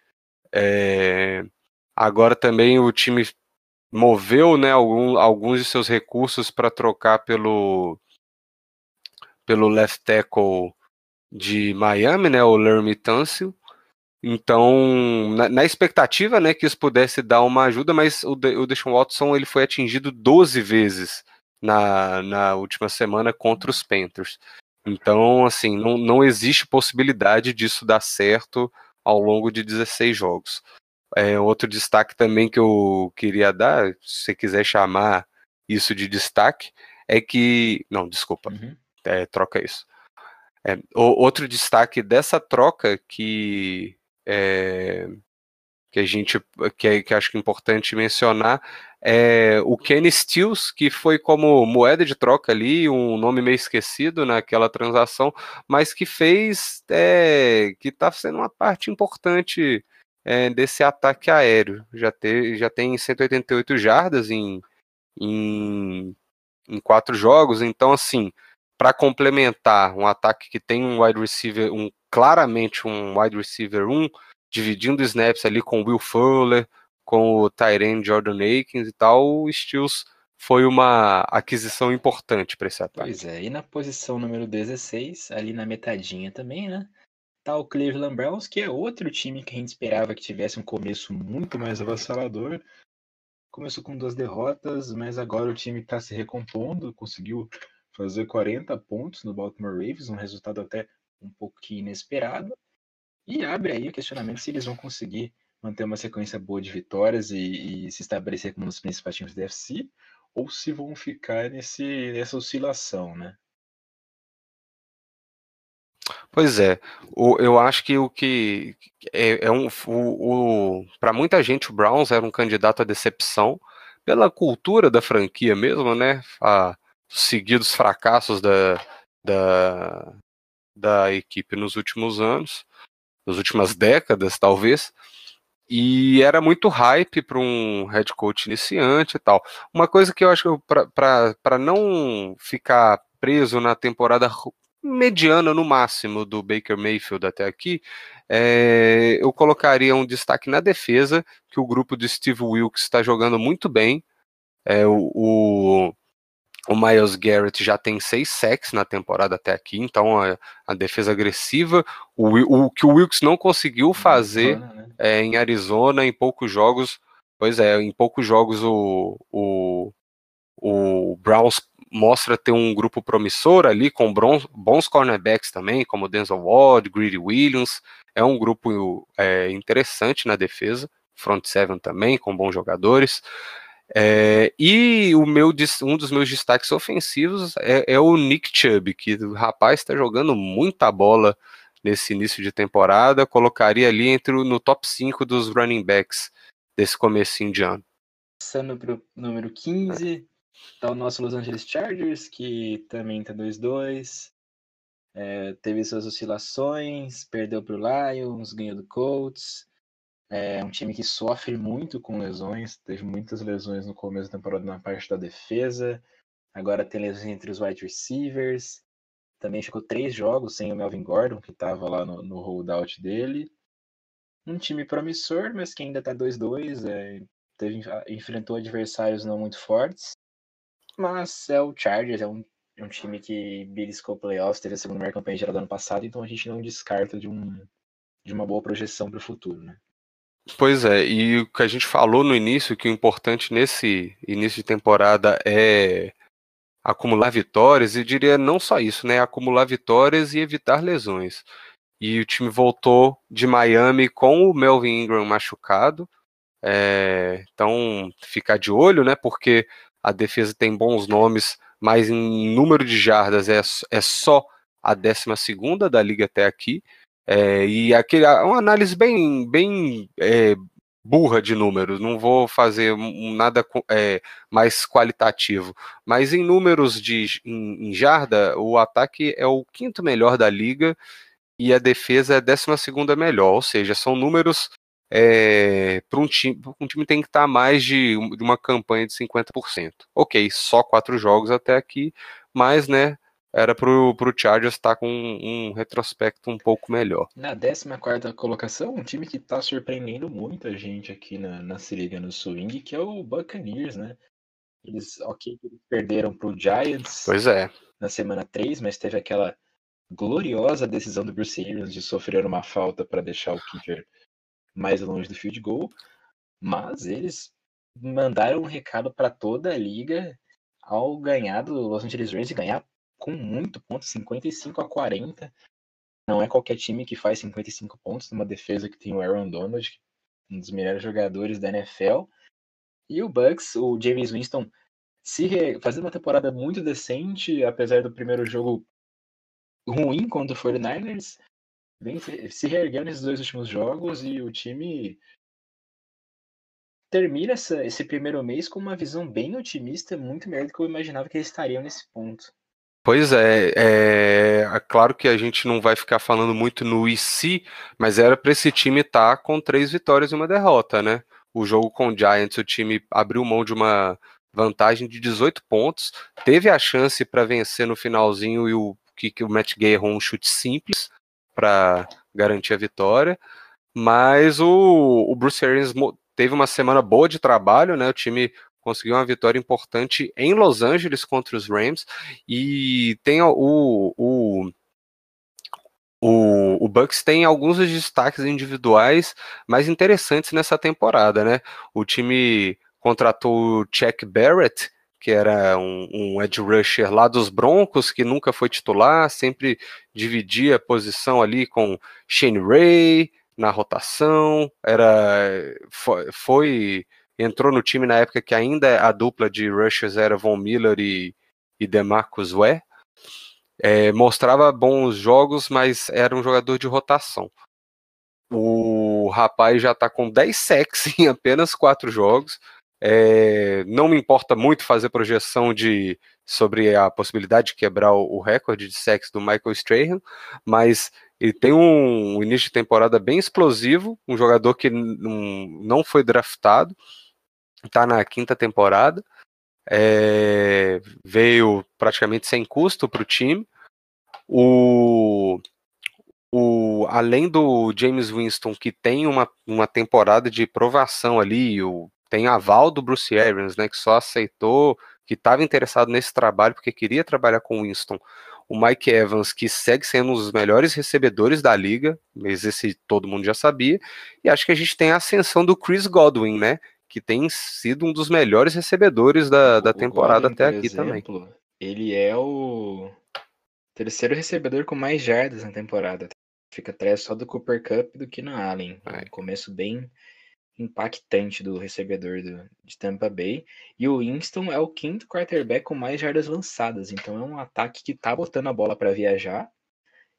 É, agora também o time moveu né, algum, alguns de seus recursos para trocar pelo, pelo left tackle de Miami, né, o Lermy Tunsil. Então, na, na, expectativa, né, que isso pudesse dar uma ajuda, mas o, De, o Deshaun Watson ele foi atingido 12 vezes na, na última semana contra os Panthers. Então, assim, não, não existe possibilidade disso dar certo ao longo de 16 jogos. É, outro destaque também que eu queria dar, se você quiser chamar isso de destaque, é que. Não, desculpa, uhum. é, troca isso. É, o, outro destaque dessa troca que, é, que a gente que, é, que acho que é importante mencionar é o Kenny Stills, que foi como moeda de troca ali, um nome meio esquecido naquela transação, mas que fez é, que está sendo uma parte importante é, desse ataque aéreo. Já, ter, já tem 188 jardas em, em, em quatro jogos, então assim para complementar um ataque que tem um wide receiver, um claramente um wide receiver 1, dividindo snaps ali com o Will Fuller, com o Tyrene Jordan Akins e tal, o Stills foi uma aquisição importante para esse ataque. Pois é, e na posição número 16, ali na metadinha também, né? Tá o Cleveland Browns, que é outro time que a gente esperava que tivesse um começo muito mais avassalador. Começou com duas derrotas, mas agora o time está se recompondo, conseguiu fazer 40 pontos no Baltimore Ravens, um resultado até um pouquinho inesperado. E abre aí o questionamento se eles vão conseguir manter uma sequência boa de vitórias e, e se estabelecer como um dos principais times da FC, ou se vão ficar nesse, nessa oscilação, né? Pois é, o, eu acho que o que é, é um, o, o para muita gente o Browns era um candidato à decepção pela cultura da franquia mesmo, né? A, seguidos fracassos da, da, da equipe nos últimos anos, nas últimas décadas, talvez. E era muito hype para um head coach iniciante e tal. Uma coisa que eu acho que para não ficar preso na temporada mediana no máximo do Baker Mayfield até aqui, é, eu colocaria um destaque na defesa, que o grupo do Steve Wilkes está jogando muito bem. É, o o Miles Garrett já tem seis sacks na temporada até aqui, então a, a defesa agressiva. O, o, que o Wilkes não conseguiu fazer né? é, em Arizona em poucos jogos. Pois é, em poucos jogos o, o, o Browns mostra ter um grupo promissor ali, com bons, bons cornerbacks também, como Denzel Ward, Greedy Williams. É um grupo é, interessante na defesa. Front seven também, com bons jogadores. É, e o meu, um dos meus destaques ofensivos é, é o Nick Chubb, que o rapaz está jogando muita bola nesse início de temporada, colocaria ali entre no top 5 dos running backs desse comecinho de ano. Passando para o número 15, está o nosso Los Angeles Chargers, que também está 2-2. É, teve suas oscilações, perdeu para o Lions, ganhou do Colts. É um time que sofre muito com lesões, teve muitas lesões no começo da temporada na parte da defesa, agora tem lesões entre os wide receivers, também ficou três jogos sem o Melvin Gordon, que estava lá no, no holdout dele. Um time promissor, mas que ainda está 2-2, é, teve, enfrentou adversários não muito fortes, mas é o Chargers, é um, é um time que beliscou playoffs, teve a segunda melhor campanha geral do ano passado, então a gente não descarta de, um, de uma boa projeção para o futuro, né? Pois é, e o que a gente falou no início, que o importante nesse início de temporada é acumular vitórias, e diria não só isso, né? Acumular vitórias e evitar lesões. E o time voltou de Miami com o Melvin Ingram machucado. É, então, ficar de olho, né? Porque a defesa tem bons nomes, mas em número de jardas é, é só a 12 da liga até aqui. É, e aquele, uma análise bem, bem é, burra de números, não vou fazer nada é, mais qualitativo. Mas em números de em, em, jarda, o ataque é o quinto melhor da liga e a defesa é a décima segunda melhor, ou seja, são números é, para um time, um time tem que estar mais de, de uma campanha de 50%. Ok, só quatro jogos até aqui, mas né, era pro, pro Chargers estar tá com um, um, retrospecto um pouco melhor. Na 14 colocação, um time que está surpreendendo muita gente aqui na, na se liga no swing, que é o Buccaneers, né? Eles, ok, eles perderam pro Giants pois é. na semana 3, mas teve aquela gloriosa decisão do Bruce Arians de sofrer uma falta para deixar o kicker mais longe do field goal, mas eles mandaram um recado para toda a liga ao ganhar do Los Angeles Rams e ganhar com muito ponto, 55 a 40. Não é qualquer time que faz 55 pontos numa defesa que tem o Aaron Donald, um dos melhores jogadores da NFL. E o Bucks, o James Winston, se re... fazendo uma temporada muito decente, apesar do primeiro jogo ruim contra o 49ers, vem se reerguendo nesses dois últimos jogos e o time termina essa, esse primeiro mês com uma visão bem otimista, muito melhor do que eu imaginava que eles estariam nesse ponto. Pois é, é, é, claro que a gente não vai ficar falando muito no IC, mas era para esse time estar tá com três vitórias e uma derrota, né? O jogo com o Giants, o time abriu mão de uma vantagem de 18 pontos, teve a chance para vencer no finalzinho e o que, que o Matt Gay errou um chute simples para garantir a vitória, mas o, o Bruce Arians teve uma semana boa de trabalho, né? O time conseguiu uma vitória importante em Los Angeles contra os Rams e tem o, o, o, o Bucks tem alguns destaques individuais mais interessantes nessa temporada, né? O time contratou o Chuck Barrett, que era um, um edge rusher lá dos Broncos, que nunca foi titular, sempre dividia a posição ali com Shane Ray na rotação, era foi, foi entrou no time na época que ainda a dupla de rushers era Von Miller e, e DeMarcus Ware. É, mostrava bons jogos, mas era um jogador de rotação. O rapaz já está com 10 sacks em apenas 4 jogos. É, não me importa muito fazer projeção de sobre a possibilidade de quebrar o, recorde de sacks do Michael Strahan, mas ele tem um, um, início de temporada bem explosivo, um jogador que não foi draftado, está na quinta temporada, é, veio praticamente sem custo para o time. O, o, além do James Winston, que tem uma, uma temporada de provação ali, o, tem aval do Bruce Arians, né, que só aceitou, que estava interessado nesse trabalho porque queria trabalhar com o Winston. O Mike Evans, que segue sendo um dos melhores recebedores da liga, mas esse todo mundo já sabia. E acho que a gente tem a ascensão do Chris Godwin, né? Que tem sido um dos melhores recebedores da, da temporada até aqui exemplo, também. Ele é o terceiro recebedor com mais jardas na temporada. Fica atrás só do Cooper Cup do que no Allen. É. Um começo bem impactante do recebedor do, de Tampa Bay. E o Winston é o quinto quarterback com mais jardas lançadas. Então é um ataque que tá botando a bola para viajar.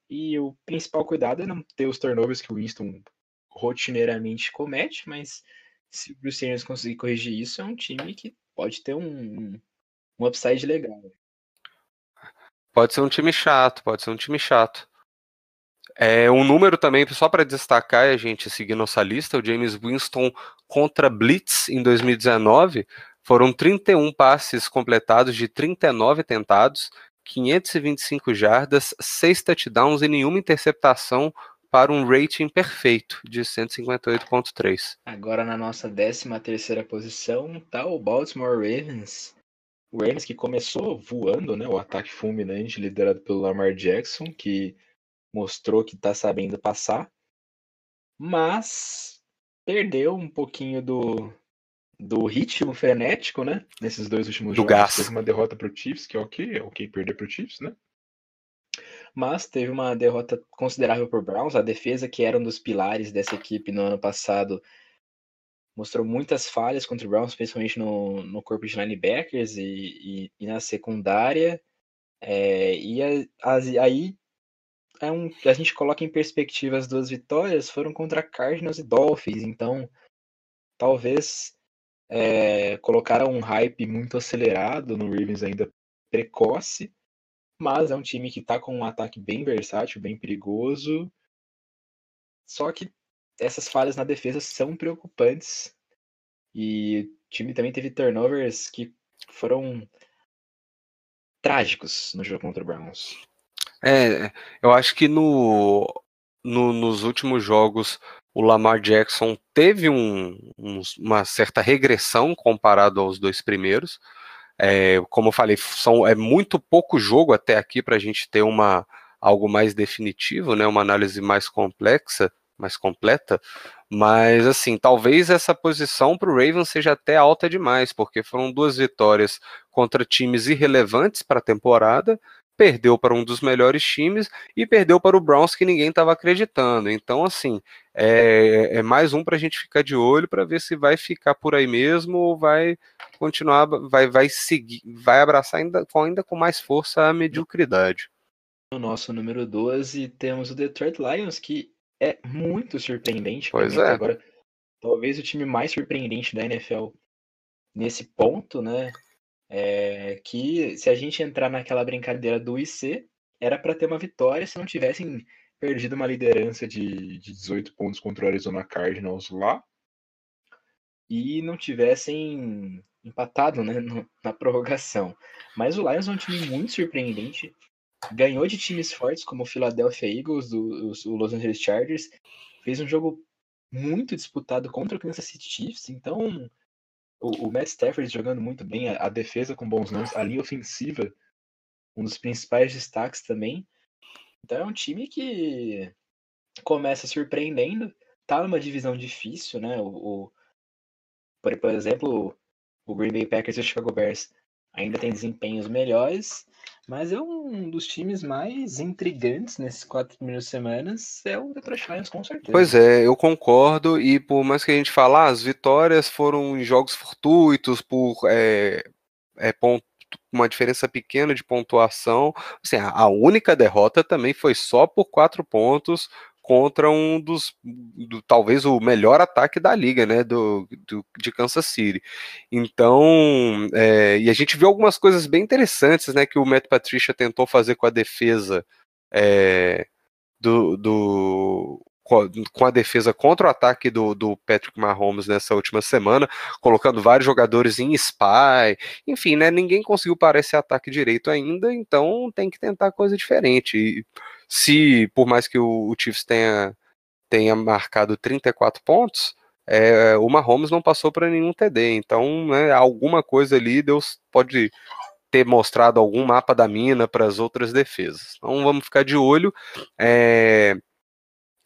E o principal cuidado é não ter os turnovers que o Winston rotineiramente comete, mas se o Bruce Arians conseguir corrigir isso, é um time que pode ter um, um upside legal. Pode ser um time chato, pode ser um time chato. É um número também, só para destacar, a gente seguir nossa lista, o James Winston contra Blitz em 2019, foram 31 passes completados de 39 tentados, 525 jardas, 6 touchdowns e nenhuma interceptação para um rating perfeito de 158.3. Agora na nossa 13 terceira posição está o Baltimore Ravens. O Ravens que começou voando, né, o ataque fulminante liderado pelo Lamar Jackson, que mostrou que está sabendo passar, mas perdeu um pouquinho do, do ritmo frenético, né? Nesses dois últimos do jogos. Gás. Teve uma derrota para o Chiefs, que é ok, é ok perder para o Chiefs, né? Mas teve uma derrota considerável por Browns. A defesa, que era um dos pilares dessa equipe no ano passado, mostrou muitas falhas contra o Browns, principalmente no, no corpo de linebackers e, e, e na secundária. É, e a, as, aí é um, a gente coloca em perspectiva as duas vitórias foram contra Cardinals e Dolphins, então talvez é, colocaram um hype muito acelerado no Ravens ainda precoce, mas é um time que está com um ataque bem versátil, bem perigoso. Só que essas falhas na defesa são preocupantes. E o time também teve turnovers que foram trágicos no jogo contra o Browns. É, eu acho que no, no, nos últimos jogos o Lamar Jackson teve um, um, uma certa regressão comparado aos dois primeiros. É, como eu falei, são, é muito pouco jogo até aqui para a gente ter uma, algo mais definitivo, né, uma análise mais complexa, mais completa. Mas, assim, talvez essa posição para o Ravens seja até alta demais, porque foram duas vitórias contra times irrelevantes para a temporada perdeu para um dos melhores times e perdeu para o Browns que ninguém estava acreditando. Então, assim, é, é mais um para a gente ficar de olho para ver se vai ficar por aí mesmo ou vai continuar, vai, vai seguir, vai abraçar ainda, ainda com mais força a mediocridade. No nosso número 12 temos o Detroit Lions, que é muito surpreendente. Pois é. Agora, talvez o time mais surpreendente da NFL nesse ponto, né? É, que se a gente entrar naquela brincadeira do IC, era para ter uma vitória se não tivessem perdido uma liderança de, de 18 pontos contra o Arizona Cardinals lá e não tivessem empatado né, no, na prorrogação. Mas o Lions é um time muito surpreendente. Ganhou de times fortes como o Philadelphia Eagles, do, o Los Angeles Chargers. Fez um jogo muito disputado contra o Kansas City Chiefs. Então, o, o Matt Stafford jogando muito bem, a, a defesa com bons nomes, a linha ofensiva, um dos principais destaques também. Então é um time que começa surpreendendo, tá numa divisão difícil, né? O, o por, por, exemplo, o Green Bay Packers e o Chicago Bears ainda tem desempenhos melhores, mas é um dos times mais intrigantes nesses quatro primeiras semanas, é o Detroit Lions, com certeza. Pois é, eu concordo, e por mais que a gente fale, ah, as vitórias foram em jogos fortuitos, por é, é, ponto, uma diferença pequena de pontuação, assim, a, a única derrota também foi só por quatro pontos, contra um dos, do, talvez o melhor ataque da liga, né, do, do de Kansas City. Então, é, e a gente viu algumas coisas bem interessantes, né, que o Matt Patricia tentou fazer com a defesa é, do, do com a defesa contra o ataque do, do, Patrick Mahomes nessa última semana, colocando vários jogadores em spy, enfim, né, ninguém conseguiu parar esse ataque direito ainda, então tem que tentar coisa diferente. E, se, por mais que o, o Chiefs tenha, tenha marcado 34 pontos, é, o Mahomes não passou para nenhum TD. Então, né, alguma coisa ali Deus pode ter mostrado algum mapa da mina para as outras defesas. Então, vamos ficar de olho. É,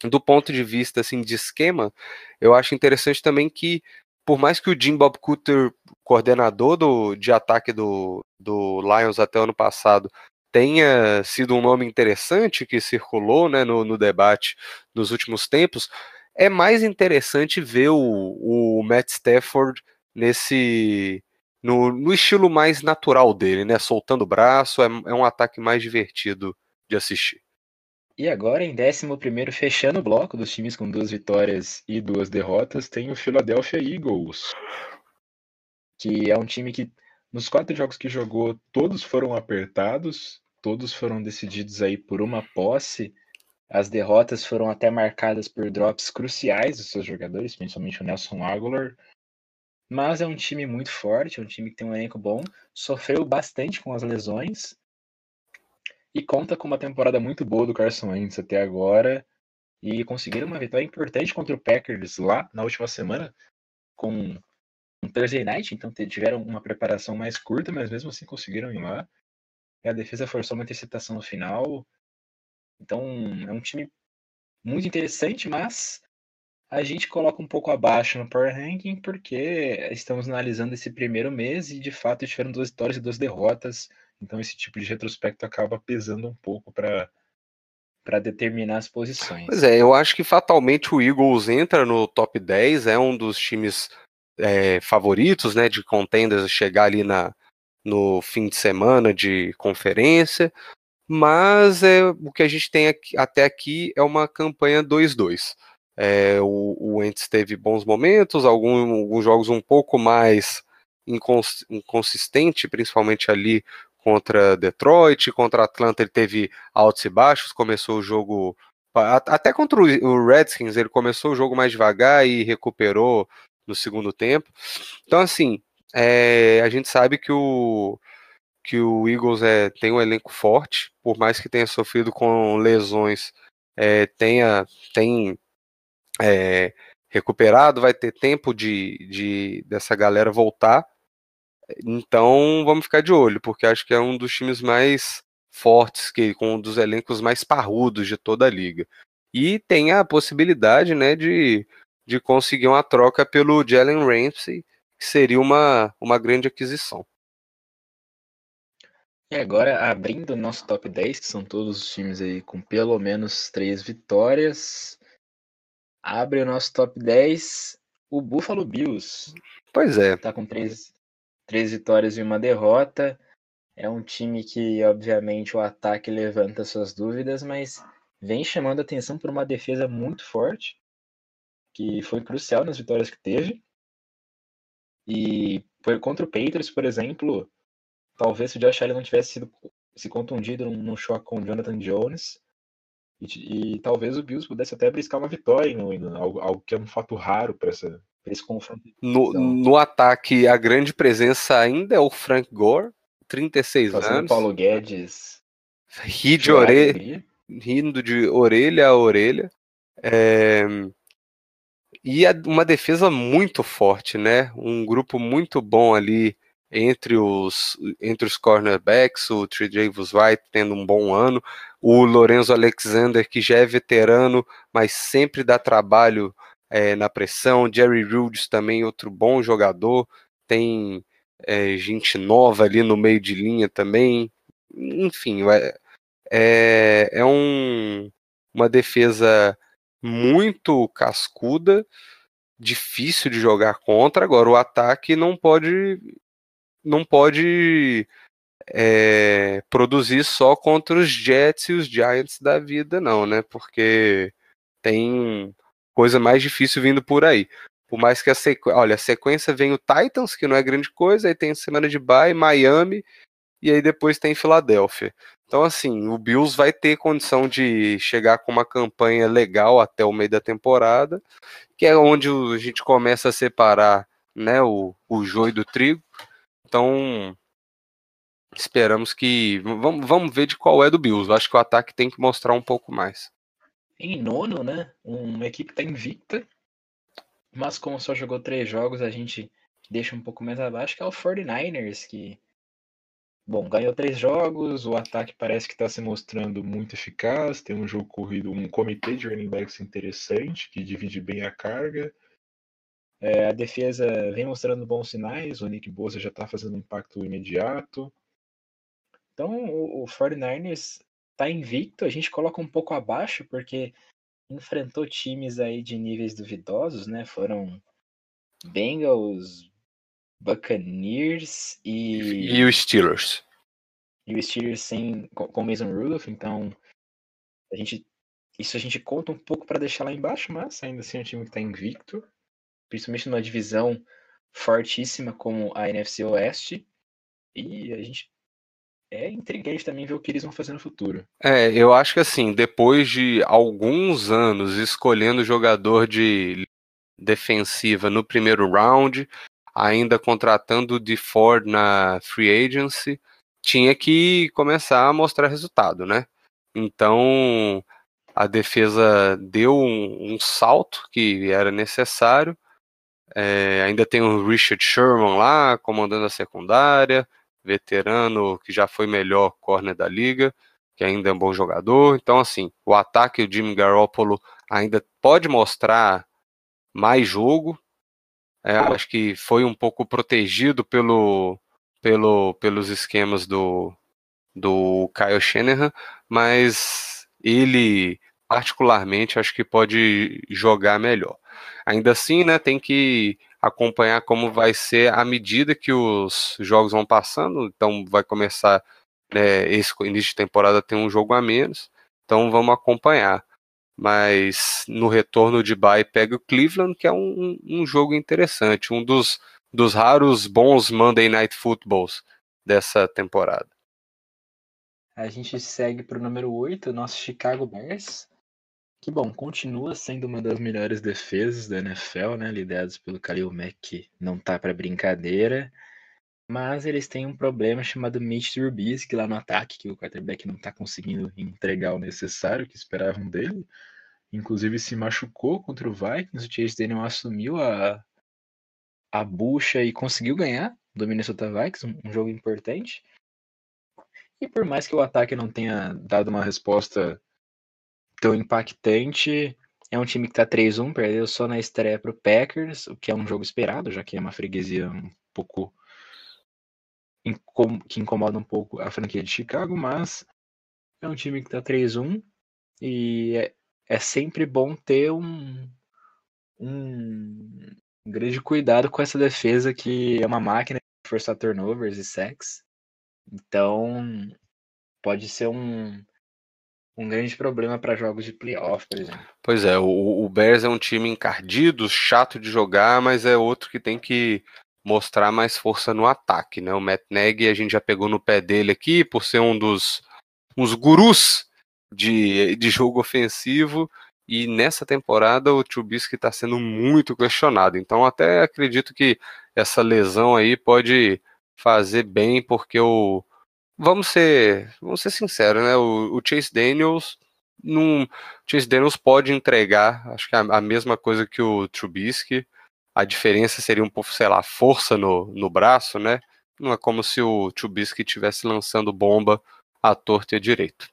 do ponto de vista assim de esquema, eu acho interessante também que por mais que o Jim Bob Cooter, coordenador do, de ataque do, do Lions até o ano passado, tenha sido um nome interessante que circulou né, no, no debate nos últimos tempos, é mais interessante ver o, o Matt Stafford nesse no, no, estilo mais natural dele, né? Soltando o braço, é, é, um ataque mais divertido de assistir. E agora, em 11, fechando o bloco dos times com duas vitórias e duas derrotas, tem o Philadelphia Eagles, que é um time que nos quatro jogos que jogou, todos foram apertados, todos foram decididos aí por uma posse. As derrotas foram até marcadas por drops cruciais dos seus jogadores, principalmente o Nelson Aguilar. Mas é um time muito forte, é um time que tem um elenco bom, sofreu bastante com as lesões e conta com uma temporada muito boa do Carson Wentz até agora e conseguiram uma vitória importante contra o Packers lá na última semana com Thursday Night, então tiveram uma preparação mais curta, mas mesmo assim conseguiram ir lá. E a defesa forçou uma interceptação no final. Então é um time muito interessante, mas a gente coloca um pouco abaixo no Power Ranking porque estamos analisando esse primeiro mês e de fato tiveram duas vitórias e duas derrotas. Então esse tipo de retrospecto acaba pesando um pouco para para determinar as posições. Pois é, eu acho que fatalmente o Eagles entra no top 10, é um dos times é, favoritos, né, de contenders a chegar ali na, no fim de semana de conferência, mas é, o que a gente tem aqui, até aqui é uma campanha 2-2. É, o, o Ents teve bons momentos, alguns jogos um pouco mais incons, inconsistente, principalmente ali contra Detroit, contra Atlanta ele teve altos e baixos, começou o jogo até contra o Redskins ele começou o jogo mais devagar e recuperou no segundo tempo. Então assim, é, a gente sabe que o que o Eagles é, tem um elenco forte, por mais que tenha sofrido com lesões, é, tenha tem é, recuperado, vai ter tempo de, de dessa galera voltar. Então vamos ficar de olho, porque acho que é um dos times mais fortes, que com um dos elencos mais parrudos de toda a liga. E tem a possibilidade né, de, de conseguir uma troca pelo Jalen Ramsey, que seria uma, uma grande aquisição. E agora, abrindo o nosso top 10, que são todos os times aí com pelo menos três vitórias, abre o nosso top 10 o Buffalo Bills. Pois é. Tá com três, três vitórias e uma derrota. É um time que, obviamente, o ataque levanta suas dúvidas, mas vem chamando atenção por uma defesa muito forte, que foi crucial nas vitórias que teve. E foi contra o Patriots, por exemplo, talvez se o Josh Allen não tivesse sido se contundido num choque com o Jonathan Jones, e, e, talvez o Bills pudesse até briscar uma vitória, algo, algo que é um fato raro para esse confronto. No, no ataque, a grande presença ainda é o Frank Gore, 36 Fazendo anos. Paulo Guedes. Ri de orelha, rindo de orelha a orelha. É... E uma defesa muito forte, né? Um grupo muito bom ali entre os, entre os cornerbacks, o Tredavis White tendo um bom ano, o Lorenzo Alexander, que já é veterano, mas sempre dá trabalho é, na pressão. Jerry Rhodes também, outro bom jogador. Tem é, gente nova ali no meio de linha também. Enfim, é, é, é um, uma defesa muito cascuda, difícil de jogar contra. Agora, o ataque não pode não pode é, produzir só contra os Jets e os Giants da vida, não, né? Porque tem coisa mais difícil vindo por aí. Por mais que a sequência. Olha, a sequência vem o Titans, que não é grande coisa, aí tem semana de bye, Miami, e aí depois tem Filadélfia. Então, assim, o Bills vai ter condição de chegar com uma campanha legal até o meio da temporada, que é onde a gente começa a separar né, o, o joio do trigo. Então, esperamos que. Vamos, vamos ver de qual é do Bills. Eu acho que o ataque tem que mostrar um pouco mais em nono, né? Uma equipe que tá invicta, mas como só jogou três jogos, a gente deixa um pouco mais abaixo, que é o 49ers, que, bom, ganhou três jogos, o ataque parece que está se mostrando muito eficaz, tem um jogo corrido, um comitê de running backs interessante, que divide bem a carga. É, a defesa vem mostrando bons sinais, o Nick Bosa já está fazendo um impacto imediato. Então, o, o 49ers tá invicto, a gente coloca um pouco abaixo, porque enfrentou times aí de níveis duvidosos, né? Foram Bengals, Buccaneers e. E os Steelers. E os Steelers sem, com Mason Rudolph, então a gente. Isso a gente conta um pouco para deixar lá embaixo, mas ainda assim é um time que está invicto, principalmente numa divisão fortíssima como a NFC Oeste. E a gente é intrigante também ver o que eles vão fazer no futuro. É, eu acho que assim, depois de alguns anos escolhendo jogador de defensiva no primeiro round, ainda contratando o DeFord na free agency, tinha que começar a mostrar resultado, né? Então a defesa deu um, um salto que era necessário. É, ainda tem o Richard Sherman lá comandando a secundária veterano que já foi melhor corner da liga, que ainda é um bom jogador. Então, assim, o ataque do Jimmy Garoppolo ainda pode mostrar mais jogo. É, acho que foi um pouco protegido pelo, pelo, pelos esquemas do, do Kyle Shanahan, mas ele particularmente acho que pode jogar melhor. Ainda assim, né, tem que acompanhar como vai ser à medida que os jogos vão passando. Então vai começar né, esse início de temporada tem um jogo a menos, então vamos acompanhar. Mas no retorno de bye pega o Cleveland, que é um, um jogo interessante, um dos, dos raros bons Monday Night Footballs dessa temporada. A gente segue para o número 8, nosso Chicago Bears. Que bom, continua sendo uma das melhores defesas da NFL, né? Liderados pelo Khalil Mack, que não tá para brincadeira. Mas eles têm um problema chamado Mitch Trubisky lá no ataque, que o quarterback não tá conseguindo entregar o necessário que esperavam dele. Inclusive se machucou contra o Vikings, o Chase Daniel assumiu a, a bucha e conseguiu ganhar do Minnesota Vikings, um, um jogo importante. E por mais que o ataque não tenha dado uma resposta tão impactante. É um time que tá 3-1, perdeu só na estreia pro Packers, o que é um jogo esperado, já que é uma freguesia um pouco que incomoda um pouco a franquia de Chicago, mas é um time que tá 3-1 e é, é, sempre bom ter um, um grande cuidado com essa defesa que é uma máquina de forçar turnovers e sacks. Então, pode ser um, um grande problema para jogos de playoff, por exemplo. Pois é, o, o, Bears é um time encardido, chato de jogar, mas é outro que tem que mostrar mais força no ataque, né? O Matt Nagy, a gente já pegou no pé dele aqui por ser um dos uns gurus de, de jogo ofensivo, e nessa temporada o Trubisky está sendo muito questionado. Então até acredito que essa lesão aí pode fazer bem, porque o vamos ser, vamos ser sinceros, né? O, o Chase Daniels não, Chase Daniels pode entregar, acho que a, a, mesma coisa que o Trubisky. A diferença seria um pouco, sei lá, força no, no braço, né? Não é como se o Trubisky estivesse lançando bomba à torta e à direito.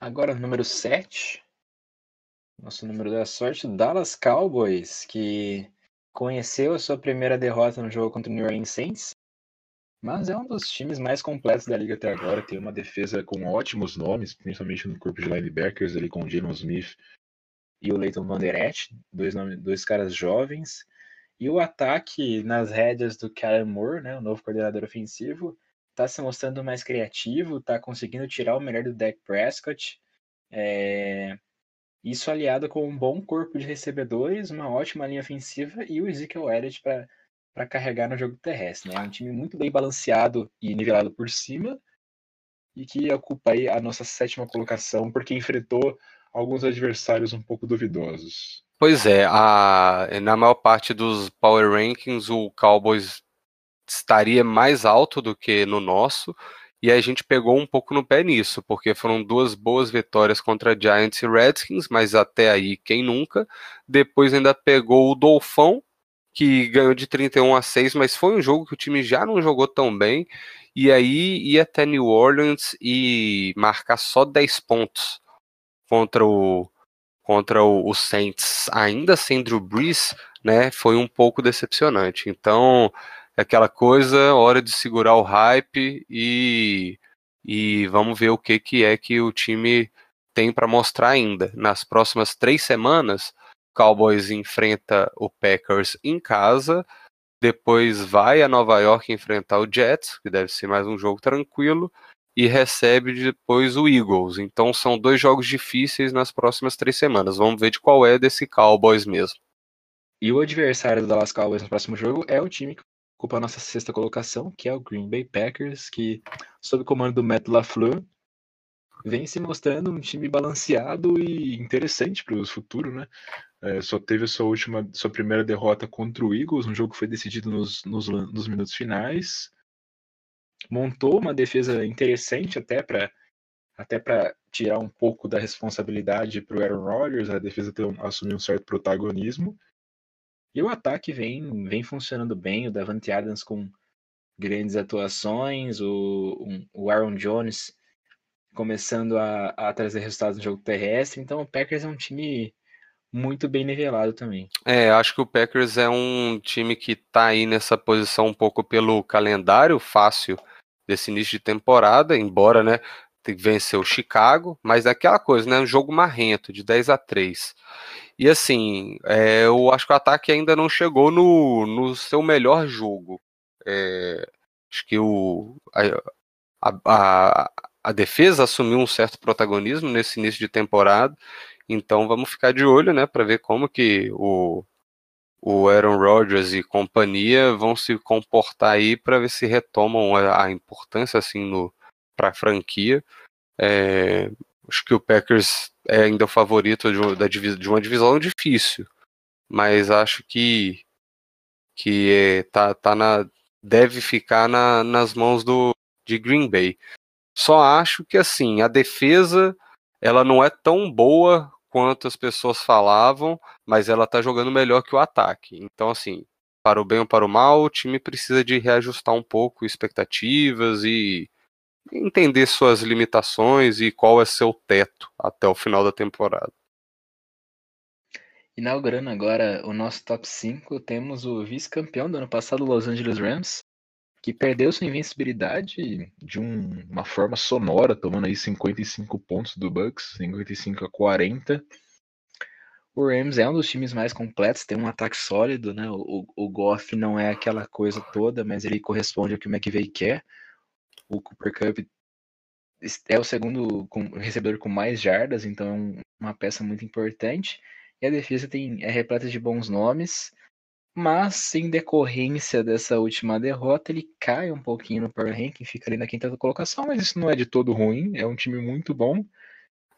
Agora, número 7. Nosso número da sorte, Dallas Cowboys, que conheceu a sua primeira derrota no jogo contra o New Orleans Saints mas é um dos times mais completos da liga até agora. Tem uma defesa com ótimos nomes, principalmente no corpo de linebackers, ali com o Jalen Smith e o Leighton Van Der Esch, dois, dois caras jovens. E o ataque nas rédeas do Kellen Moore, né, o novo coordenador ofensivo, está se mostrando mais criativo, está conseguindo tirar o melhor do Dak Prescott. É... Isso aliado com um bom corpo de recebedores, uma ótima linha ofensiva e o Ezekiel Elliott para para carregar no jogo terrestre. Né? É um time muito bem balanceado e nivelado por cima e que ocupa aí a nossa sétima colocação porque enfrentou alguns adversários um pouco duvidosos. Pois é, a, na maior parte dos Power Rankings o Cowboys estaria mais alto do que no nosso, e a gente pegou um pouco no pé nisso, porque foram duas boas vitórias contra Giants e Redskins, mas até aí quem nunca. Depois ainda pegou o Dolfão, que ganhou de 31 a 6, mas foi um jogo que o time já não jogou tão bem. E aí ia até New Orleans e marcar só 10 pontos contra o contra o, o Saints, ainda sem Drew Brees, né? Foi um pouco decepcionante. Então, é aquela coisa, hora de segurar o hype e e vamos ver o que que é que o time tem para mostrar ainda. Nas próximas três semanas, Cowboys enfrenta o Packers em casa, depois vai a Nova York enfrentar o Jets, que deve ser mais um jogo tranquilo, e recebe depois o Eagles. Então são dois jogos difíceis nas próximas três semanas. Vamos ver de qual é desse Cowboys mesmo. E o adversário do Dallas Cowboys no próximo jogo é o time que ocupa a nossa sexta colocação, que é o Green Bay Packers, que, sob o comando do Matt LaFleur, vem se mostrando um time balanceado e interessante para o futuro, né? É, só teve a sua última, sua primeira derrota contra o Eagles, um jogo que foi decidido nos, nos, nos minutos finais. Montou uma defesa interessante até para até para tirar um pouco da responsabilidade para o Aaron Rodgers, a defesa ter, assumir um certo protagonismo. E o ataque vem, vem funcionando bem, o Davante Adams com grandes atuações, o, um, o Aaron Jones começando a, a trazer resultados no jogo terrestre. Então o Packers é um time muito bem nivelado também. É, acho que o Packers é um time que tá aí nessa posição um pouco pelo calendário fácil desse início de temporada, embora, né, venceu o Chicago, mas é aquela coisa, né? Um jogo marrento, de 10 a 3. E assim, é, eu acho que o ataque ainda não chegou no, no seu melhor jogo. É, acho que o, a, a, a, defesa assumiu um certo protagonismo nesse início de temporada. Então vamos ficar de olho, né, para ver como que o, o Aaron Rodgers e companhia vão se comportar aí para ver se retomam a, a importância assim para a franquia. É, acho que o Packers é ainda o favorito de, da, de uma divisão difícil, mas acho que que é, tá, tá na, deve ficar na, nas mãos do de Green Bay. Só acho que assim a defesa ela não é tão boa quanto as pessoas falavam, mas ela tá jogando melhor que o ataque. Então assim para o bem ou para o mal, o time precisa de reajustar um pouco expectativas e entender suas limitações e qual é seu teto até o final da temporada. Inaugurando agora o nosso top 5, temos o vice-campeão do ano passado, Los Angeles Rams, que perdeu sua invencibilidade de um, uma forma sonora, tomando aí 55 pontos do Bucks, 55 a 40. O Rams é um dos times mais completos, tem um ataque sólido, né? O, o Goff não é aquela coisa toda, mas ele corresponde ao que o McVay quer o Cooper Cup é o segundo com, recebedor com mais jardas, então é uma peça muito importante. E a defesa tem, é repleta de bons nomes, mas em decorrência dessa última derrota, ele cai um pouquinho no Power Ranking, fica ali na quinta colocação, mas isso não é de todo ruim, é um time muito bom.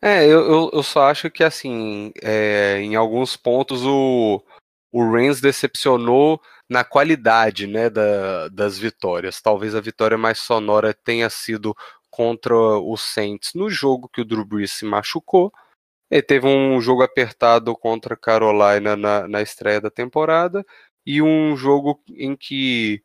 É, eu, eu, só acho que assim, é, em alguns pontos o, o Rams decepcionou na qualidade né, da, das vitórias. Talvez a vitória mais sonora tenha sido contra o Saints no jogo que o Drew Brees se machucou. E teve um jogo apertado contra a Carolina na, na estreia da temporada e um jogo em que,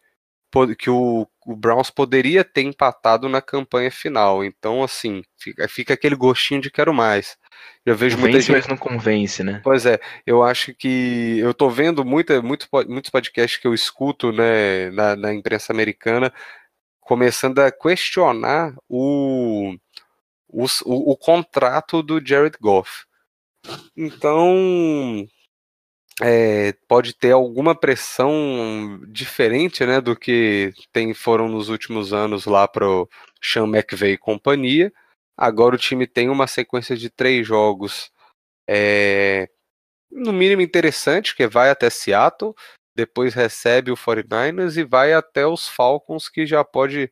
que o, o Browns poderia ter empatado na campanha final. Então, assim, fica, fica aquele gostinho de quero mais. Eu vejo muita gente. mas não convence, né? Pois é, eu acho que eu tô vendo muita, muito, muitos podcasts que eu escuto né, na, na imprensa americana começando a questionar o, o, o, o contrato do Jared Goff. Então, é, pode ter alguma pressão diferente né, do que tem, foram nos últimos anos lá para o Sean McVay e companhia. Agora o time tem uma sequência de três jogos, é, no mínimo interessante, que vai até Seattle, depois recebe o 49ers e vai até os Falcons, que já pode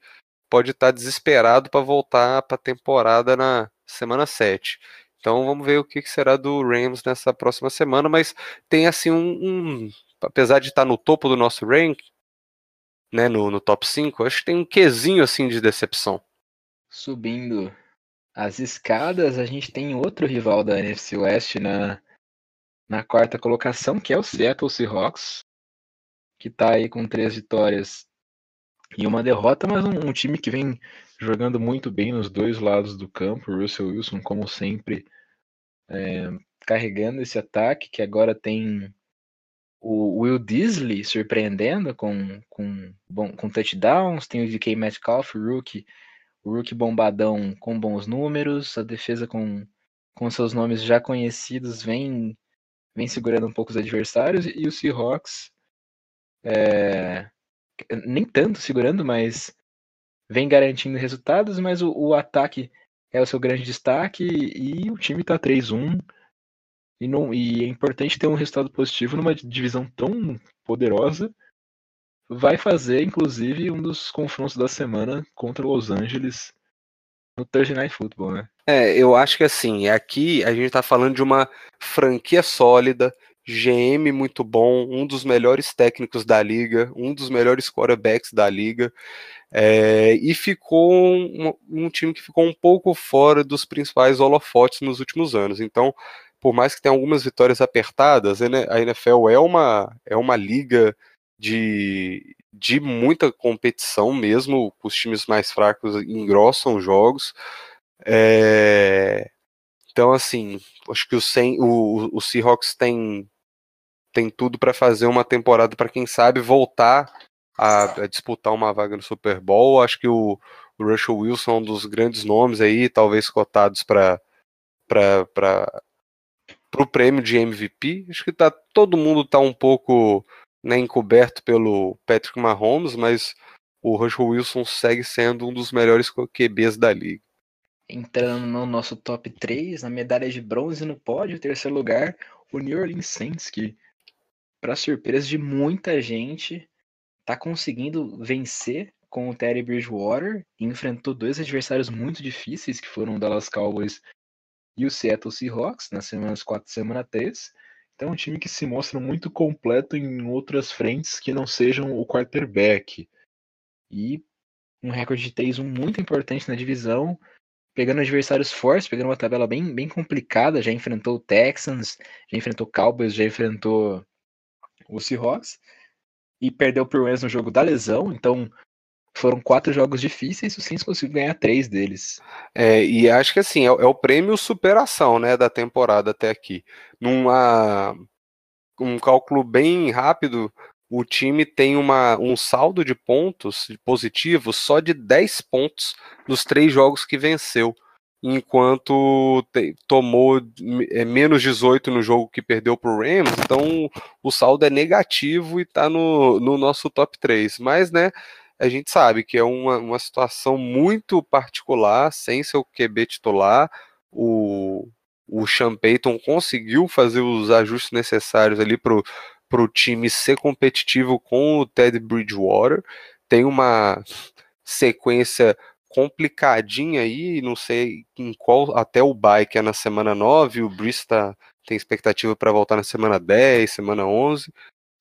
pode estar tá desesperado para voltar para a temporada na semana 7. Então vamos ver o que será do Rams nessa próxima semana, mas tem assim um, um apesar de estar no topo do nosso rank, né, no, no top 5, acho que tem um quesinho assim de decepção. Subindo as escadas, a gente tem outro rival da NFC West na, na quarta colocação, que é o Seattle Seahawks, que está aí com três vitórias e uma derrota, mas um, um, time que vem jogando muito bem nos dois lados do campo. Russell Wilson, como sempre, é, carregando esse ataque, que agora tem o Will Disley surpreendendo com, com, bom, com touchdowns, tem o DK Metcalf, o rookie o Rook bombadão com bons números, a defesa com, com seus nomes já conhecidos vem, vem segurando um pouco os adversários, e o Seahawks é, nem tanto segurando, mas vem garantindo resultados, mas o, o ataque é o seu grande destaque e o time está 3-1. E, não, e é importante ter um resultado positivo numa divisão tão poderosa vai fazer, inclusive, um dos confrontos da semana contra Los Angeles no Thursday Night Football, né? É, eu acho que assim, aqui a gente tá falando de uma franquia sólida, GM muito bom, um dos melhores técnicos da liga, um dos melhores quarterbacks da liga, é, e ficou um, um, time que ficou um pouco fora dos principais holofotes nos últimos anos. Então, por mais que tenha algumas vitórias apertadas, a NFL é uma, é uma liga de, de muita competição mesmo, os times mais fracos engrossam jogos. É, então, assim, acho que o, o, o Seahawks tem, tem tudo para fazer uma temporada para quem sabe voltar a, a disputar uma vaga no Super Bowl. Acho que o, o Russell Wilson é um dos grandes nomes aí, talvez cotados para o prêmio de MVP. Acho que tá, todo mundo está um pouco né, encoberto pelo Patrick Mahomes, mas o Russell Wilson segue sendo um dos melhores QBs da liga. Entrando no nosso top 3, na medalha de bronze no pódio, terceiro lugar, o New Orleans Saints, que, para surpresa de muita gente, está conseguindo vencer com o Terry Bridgewater e enfrentou dois adversários muito difíceis, que foram o Dallas Cowboys e o Seattle Seahawks, nas semanas 4 e semana 3. Então, é um time que se mostra muito completo em outras frentes que não sejam o quarterback. E um recorde de 3-1 muito importante na divisão, pegando adversários fortes, pegando uma tabela bem, bem complicada. Já enfrentou o Texans, já enfrentou o Cowboys, já enfrentou o Seahawks. E perdeu por Rams no jogo da lesão. Então, foram quatro jogos difíceis, o Saints conseguiu ganhar três deles. É, e acho que assim, é, é, o prêmio superação, né, da temporada até aqui. Numa um cálculo bem rápido, o time tem uma, um saldo de pontos positivos só de 10 pontos nos três jogos que venceu, enquanto te, tomou é, menos 18 no jogo que perdeu para o Rams, então o saldo é negativo e está no, no nosso top 3. Mas, né, a gente sabe que é uma, uma situação muito particular, sem seu QB titular. O, o Sean Payton conseguiu fazer os ajustes necessários ali para o time ser competitivo com o Ted Bridgewater. Tem uma sequência complicadinha aí, não sei em qual, até o que é na semana 9, o Brice tá, tem expectativa para voltar na semana 10, semana 11,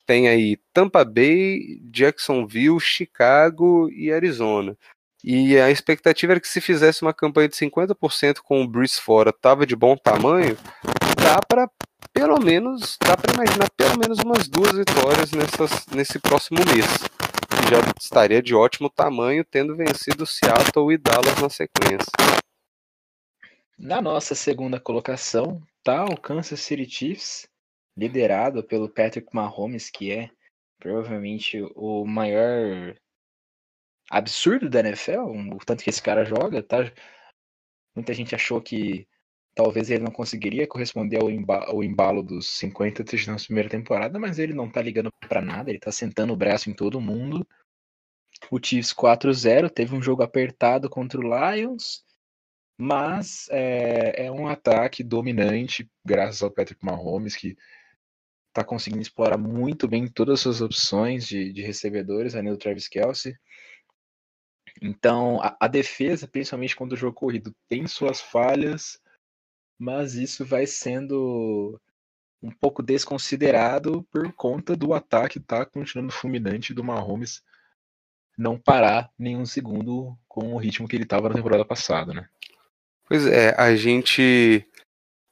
tem aí Tampa Bay, Jacksonville, Chicago e Arizona. E a expectativa era que se fizesse uma campanha de 50% com o Breeze fora, tava de bom tamanho, dá para pelo menos, dá para imaginar pelo menos umas duas vitórias nessas, nesse próximo mês. Que já estaria de ótimo tamanho, tendo vencido Seattle e Dallas na sequência. Na nossa segunda colocação, tá o Kansas City Chiefs, liderado pelo Patrick Mahomes, que é provavelmente o maior absurdo da NFL, o tanto que esse cara joga, tá? Muita gente achou que talvez ele não conseguiria corresponder ao, ao embalo dos 50 touchdowns na primeira temporada, mas ele não tá ligando para nada, ele tá sentando o braço em todo mundo. O Chiefs 4-0 teve um jogo apertado contra o Lions, mas é, é um ataque dominante, graças ao Patrick Mahomes, que está conseguindo explorar muito bem todas as suas opções de, de recebedores, além do Travis Kelsey. Então, a, a, defesa, principalmente quando o jogo corrido, tem suas falhas, mas isso vai sendo um pouco desconsiderado por conta do ataque tá continuando fulminante do Mahomes não parar nenhum segundo com o ritmo que ele estava na temporada passada, né? Pois é, a gente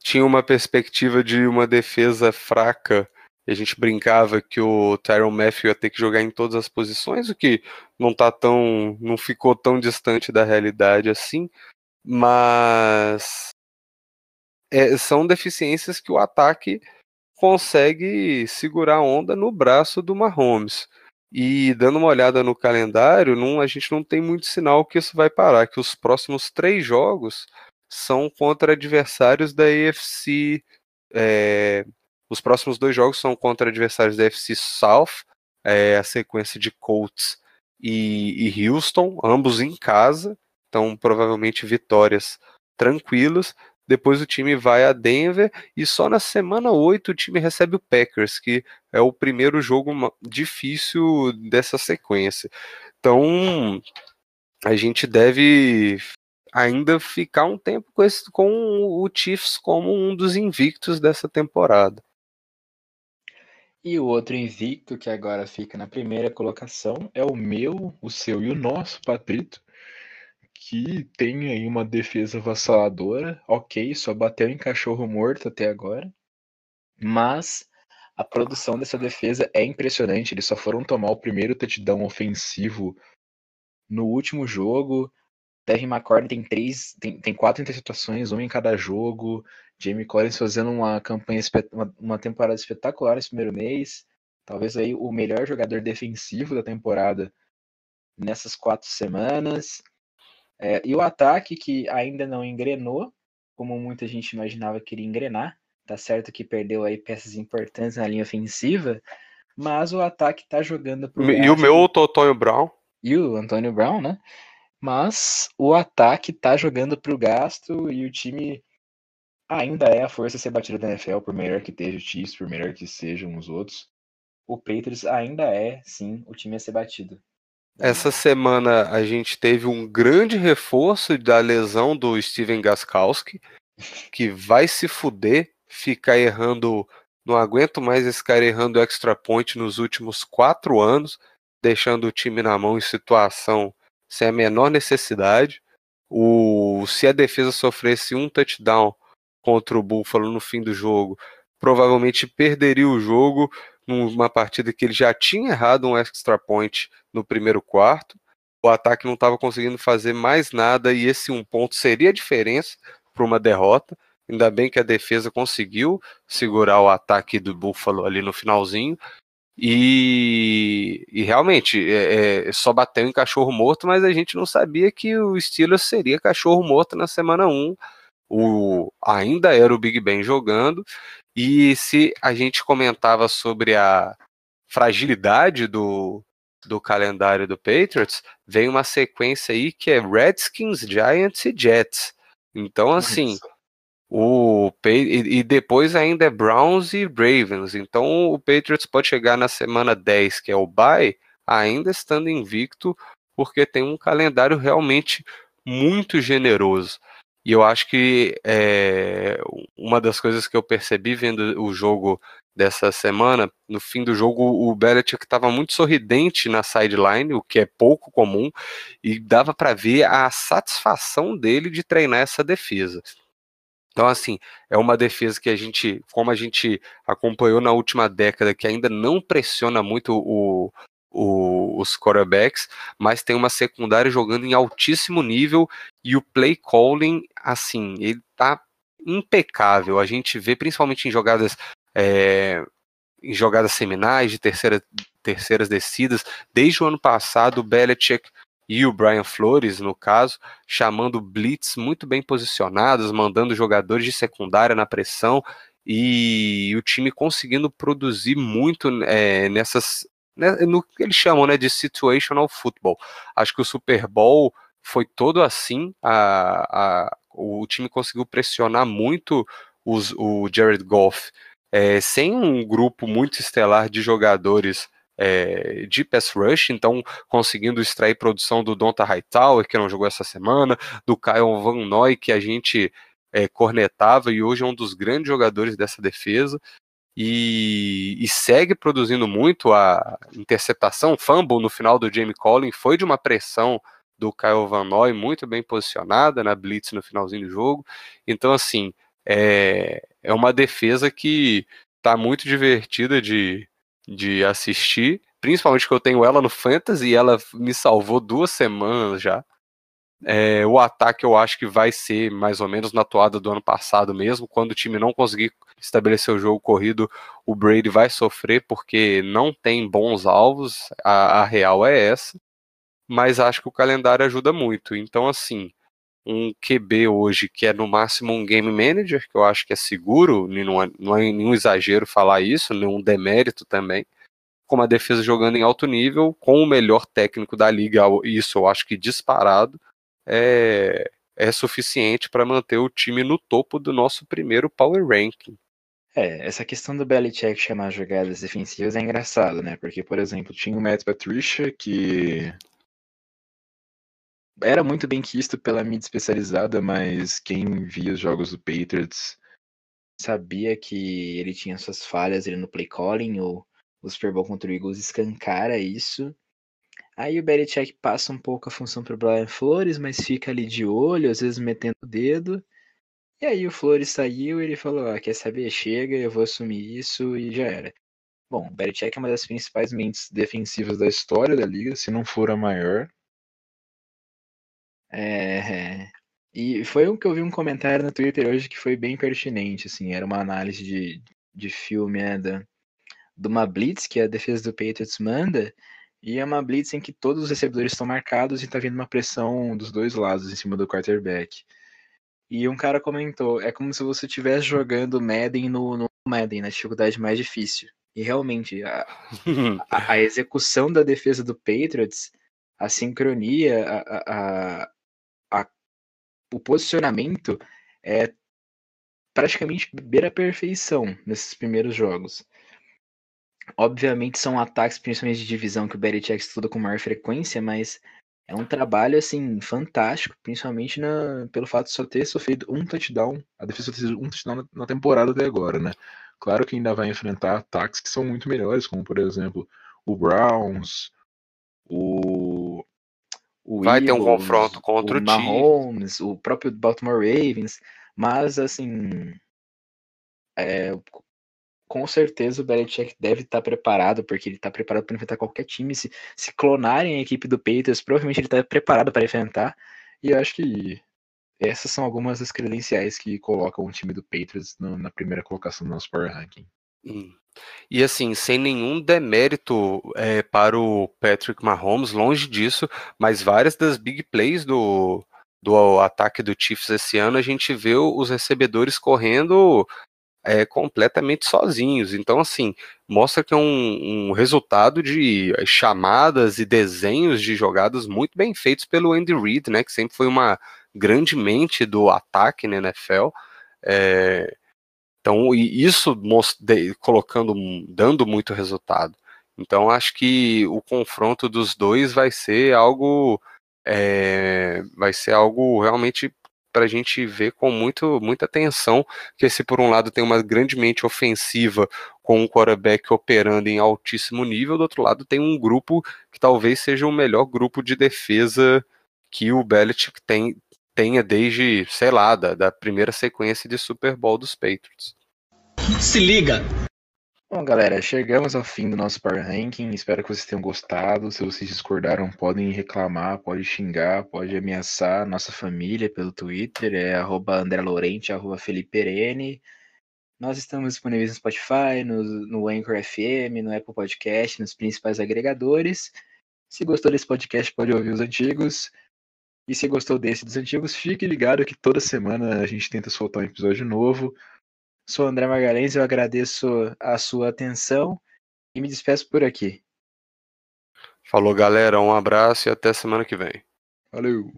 tinha uma perspectiva de uma defesa fraca. A gente brincava que o Tyron Matthew ia ter que jogar em todas as posições, o que não tá tão. não ficou tão distante da realidade assim. Mas é, são deficiências que o ataque consegue segurar a onda no braço do Mahomes. E dando uma olhada no calendário, não, a gente não tem muito sinal que isso vai parar, que os próximos três jogos são contra adversários da AFC. É, os próximos dois jogos são contra adversários da AFC South, é, a sequência de Colts e, e Houston, ambos em casa, então provavelmente vitórias tranquilas. Depois o time vai a Denver e só na semana 8 o time recebe o Packers, que é o primeiro jogo difícil dessa sequência. Então a gente deve ainda ficar um tempo com, esse, com o Chiefs como um dos invictos dessa temporada. E o outro invicto que agora fica na primeira colocação é o meu, o seu e o nosso, Patrito, que tem aí uma defesa avassaladora. Ok, só bateu em cachorro morto até agora, mas a produção dessa defesa é impressionante. Eles só foram tomar o primeiro touchdown ofensivo no último jogo. Devin McCourty tem três, tem, tem quatro interceptações, uma em cada jogo. Jamie Collins fazendo uma campanha, uma, temporada espetacular nesse primeiro mês. talvez aí o melhor jogador defensivo da temporada nessas quatro semanas. É, e o ataque que ainda não engrenou, como muita gente imaginava que iria engrenar. Tá certo que perdeu aí peças importantes na linha ofensiva, mas o ataque tá jogando pro E o meu Totonho Brown. E o Antônio Brown, né? Mas o ataque tá jogando pro gasto e o time ainda é a força a ser batida da NFL, por melhor que esteja o Chiefs, por melhor que sejam os outros. O Patriots ainda é, sim, o time a ser batido. Essa semana a gente teve um grande reforço da lesão do Steven Gaskowski, que vai se fuder, ficar errando. Não aguento mais esse cara errando extra point nos últimos quatro anos, deixando o time na mão em situação sem a menor necessidade. O, se a defesa sofresse um touchdown contra o Buffalo no fim do jogo, provavelmente perderia o jogo numa partida que ele já tinha errado um extra point no primeiro quarto. O ataque não estava conseguindo fazer mais nada e esse um ponto seria a diferença para uma derrota. Ainda bem que a defesa conseguiu segurar o ataque do Buffalo ali no finalzinho. E, e realmente é, é, só bateu em cachorro morto, mas a gente não sabia que o Steelers seria cachorro morto na semana 1. O, ainda era o Big Ben jogando. E se a gente comentava sobre a fragilidade do, do calendário do Patriots, vem uma sequência aí que é Redskins, Giants e Jets. Então, assim, o e, e depois ainda é Browns e Ravens. Então, o Patriots pode chegar na semana 10, que é o bye, ainda estando invicto, porque tem um calendário realmente muito generoso. E eu acho que é, uma das coisas que eu percebi vendo o jogo dessa semana, no fim do jogo, o Belichick estava muito sorridente na sideline, o que é pouco comum, e dava para ver a satisfação dele de treinar essa defesa. Então, assim, é uma defesa que a gente, como a gente acompanhou na última década, que ainda não pressiona muito o, o, os quarterbacks, mas tem uma secundária jogando em altíssimo nível e o play calling, assim, ele tá impecável. A gente vê principalmente em jogadas é, em jogadas seminais de terceira, terceiras descidas, desde o ano passado, o Belichick e o Brian Flores, no caso, chamando blitz muito bem posicionados, mandando jogadores de secundária na pressão e o time conseguindo produzir muito é, nessas né, no que eles chamam né, de situational football. Acho que o Super Bowl foi todo assim. A, a, o time conseguiu pressionar muito os, o Jared Goff é, sem um grupo muito estelar de jogadores é, de pass rush, então conseguindo extrair produção do Donta Hightower, que não jogou essa semana, do Kyle Van Noy, que a gente é, cornetava e hoje é um dos grandes jogadores dessa defesa e, e, segue produzindo muito a interceptação, fumble no final do Jamie Collins foi de uma pressão do Kyle Van Noy muito bem posicionada na blitz no finalzinho do jogo. Então assim, é, é uma defesa que tá muito divertida de, de assistir, principalmente que eu tenho ela no Fantasy e ela me salvou duas semanas já. É, o ataque eu acho que vai ser mais ou menos na toada do ano passado mesmo. Quando o time não conseguir estabelecer o jogo corrido, o Brady vai sofrer porque não tem bons alvos. A, a real é essa. Mas acho que o calendário ajuda muito. Então, assim, um QB hoje que é no máximo um game manager, que eu acho que é seguro, não é, não é nenhum exagero falar isso, nenhum demérito também com uma defesa jogando em alto nível, com o melhor técnico da liga, isso eu acho que disparado, é, é suficiente para manter o time no topo do nosso primeiro power ranking. É, essa questão do Belichick chamar jogadas defensivas é engraçado, né? Porque, por exemplo, tinha o Matt Patricia, que era muito bem quisto pela mídia especializada, mas quem via os jogos do Patriots sabia que ele tinha suas falhas ele no play calling, ou o Super Bowl contra o Eagles escancara isso. Aí o Belichick passa um pouco a função para o Brian Flores, mas fica ali de olho, às vezes metendo o dedo. E aí o Flores saiu e ele falou: ah, quer saber? Chega, eu vou assumir isso e já era. Bom, o Belichick é uma das principais mentes defensivas da história da liga, se não for a maior. É... E foi o que eu vi um comentário no Twitter hoje que foi bem pertinente, assim, era uma análise de, de filme né, da, de uma blitz que a defesa do Patriots manda, e é uma blitz em que todos os recebedores estão marcados e tá vindo uma pressão dos dois lados em cima do quarterback. E um cara comentou, é como se você estivesse jogando Madden no, no Madden, na dificuldade mais difícil. E realmente, a, a, a execução da defesa do Patriots, a sincronia, a, a, o posicionamento é praticamente beira a perfeição nesses primeiros jogos. Obviamente são ataques, principalmente de divisão, que o Belichick estuda com maior frequência, mas é um trabalho, assim, fantástico, principalmente na, pelo fato de só ter sofrido um touchdown, a defesa só ter um touchdown na, na temporada até agora, né? Claro que ainda vai enfrentar ataques que são muito melhores, como, por exemplo, o Browns, o... o vai Eagles, ter um confronto contra o, o Mahomes, o próprio Baltimore Ravens, mas, assim, é, com certeza o Belichick deve estar preparado, porque ele está preparado para enfrentar qualquer time. Se, se clonarem a equipe do Patriots, provavelmente ele está preparado para enfrentar. E eu acho que essas são algumas das credenciais que colocam o time do Patriots no, na primeira colocação do nosso Power Ranking. Hum. E assim, sem nenhum demérito é, para o Patrick Mahomes, longe disso, mas várias das big plays do, do ataque do Chiefs esse ano, a gente vê os recebedores correndo é, completamente sozinhos. Então, assim, mostra que é um, um, resultado de eh, chamadas e desenhos de jogadas muito bem feitos pelo Andy Reid, né, que sempre foi uma grande mente do ataque na NFL. É, então, isso colocando, dando muito resultado. Então, acho que o confronto dos dois vai ser algo, é, vai ser algo realmente para a gente ver com muito, muita atenção que esse, por um lado, tem uma grande mente ofensiva com um quarterback operando em altíssimo nível, do outro lado tem um grupo que talvez seja o melhor grupo de defesa que o Belichick tem, tenha desde, sei lá, da, da primeira sequência de Super Bowl dos Patriots. Se liga! Bom, galera, chegamos ao fim do nosso Power Ranking. Espero que vocês tenham gostado. Se vocês discordaram, podem reclamar, pode xingar, pode ameaçar nossa família pelo Twitter, é arroba André Laurente, arroba Felipe. Nós estamos disponíveis no Spotify, no, no Anchor FM, no Apple Podcast, nos principais agregadores. Se gostou desse podcast, pode ouvir os antigos. E se gostou desse dos antigos, fique ligado que toda semana a gente tenta soltar um episódio novo. Sou André Magalhães, eu agradeço a sua atenção e me despeço por aqui. Falou, galera. Um abraço e até semana que vem. Valeu.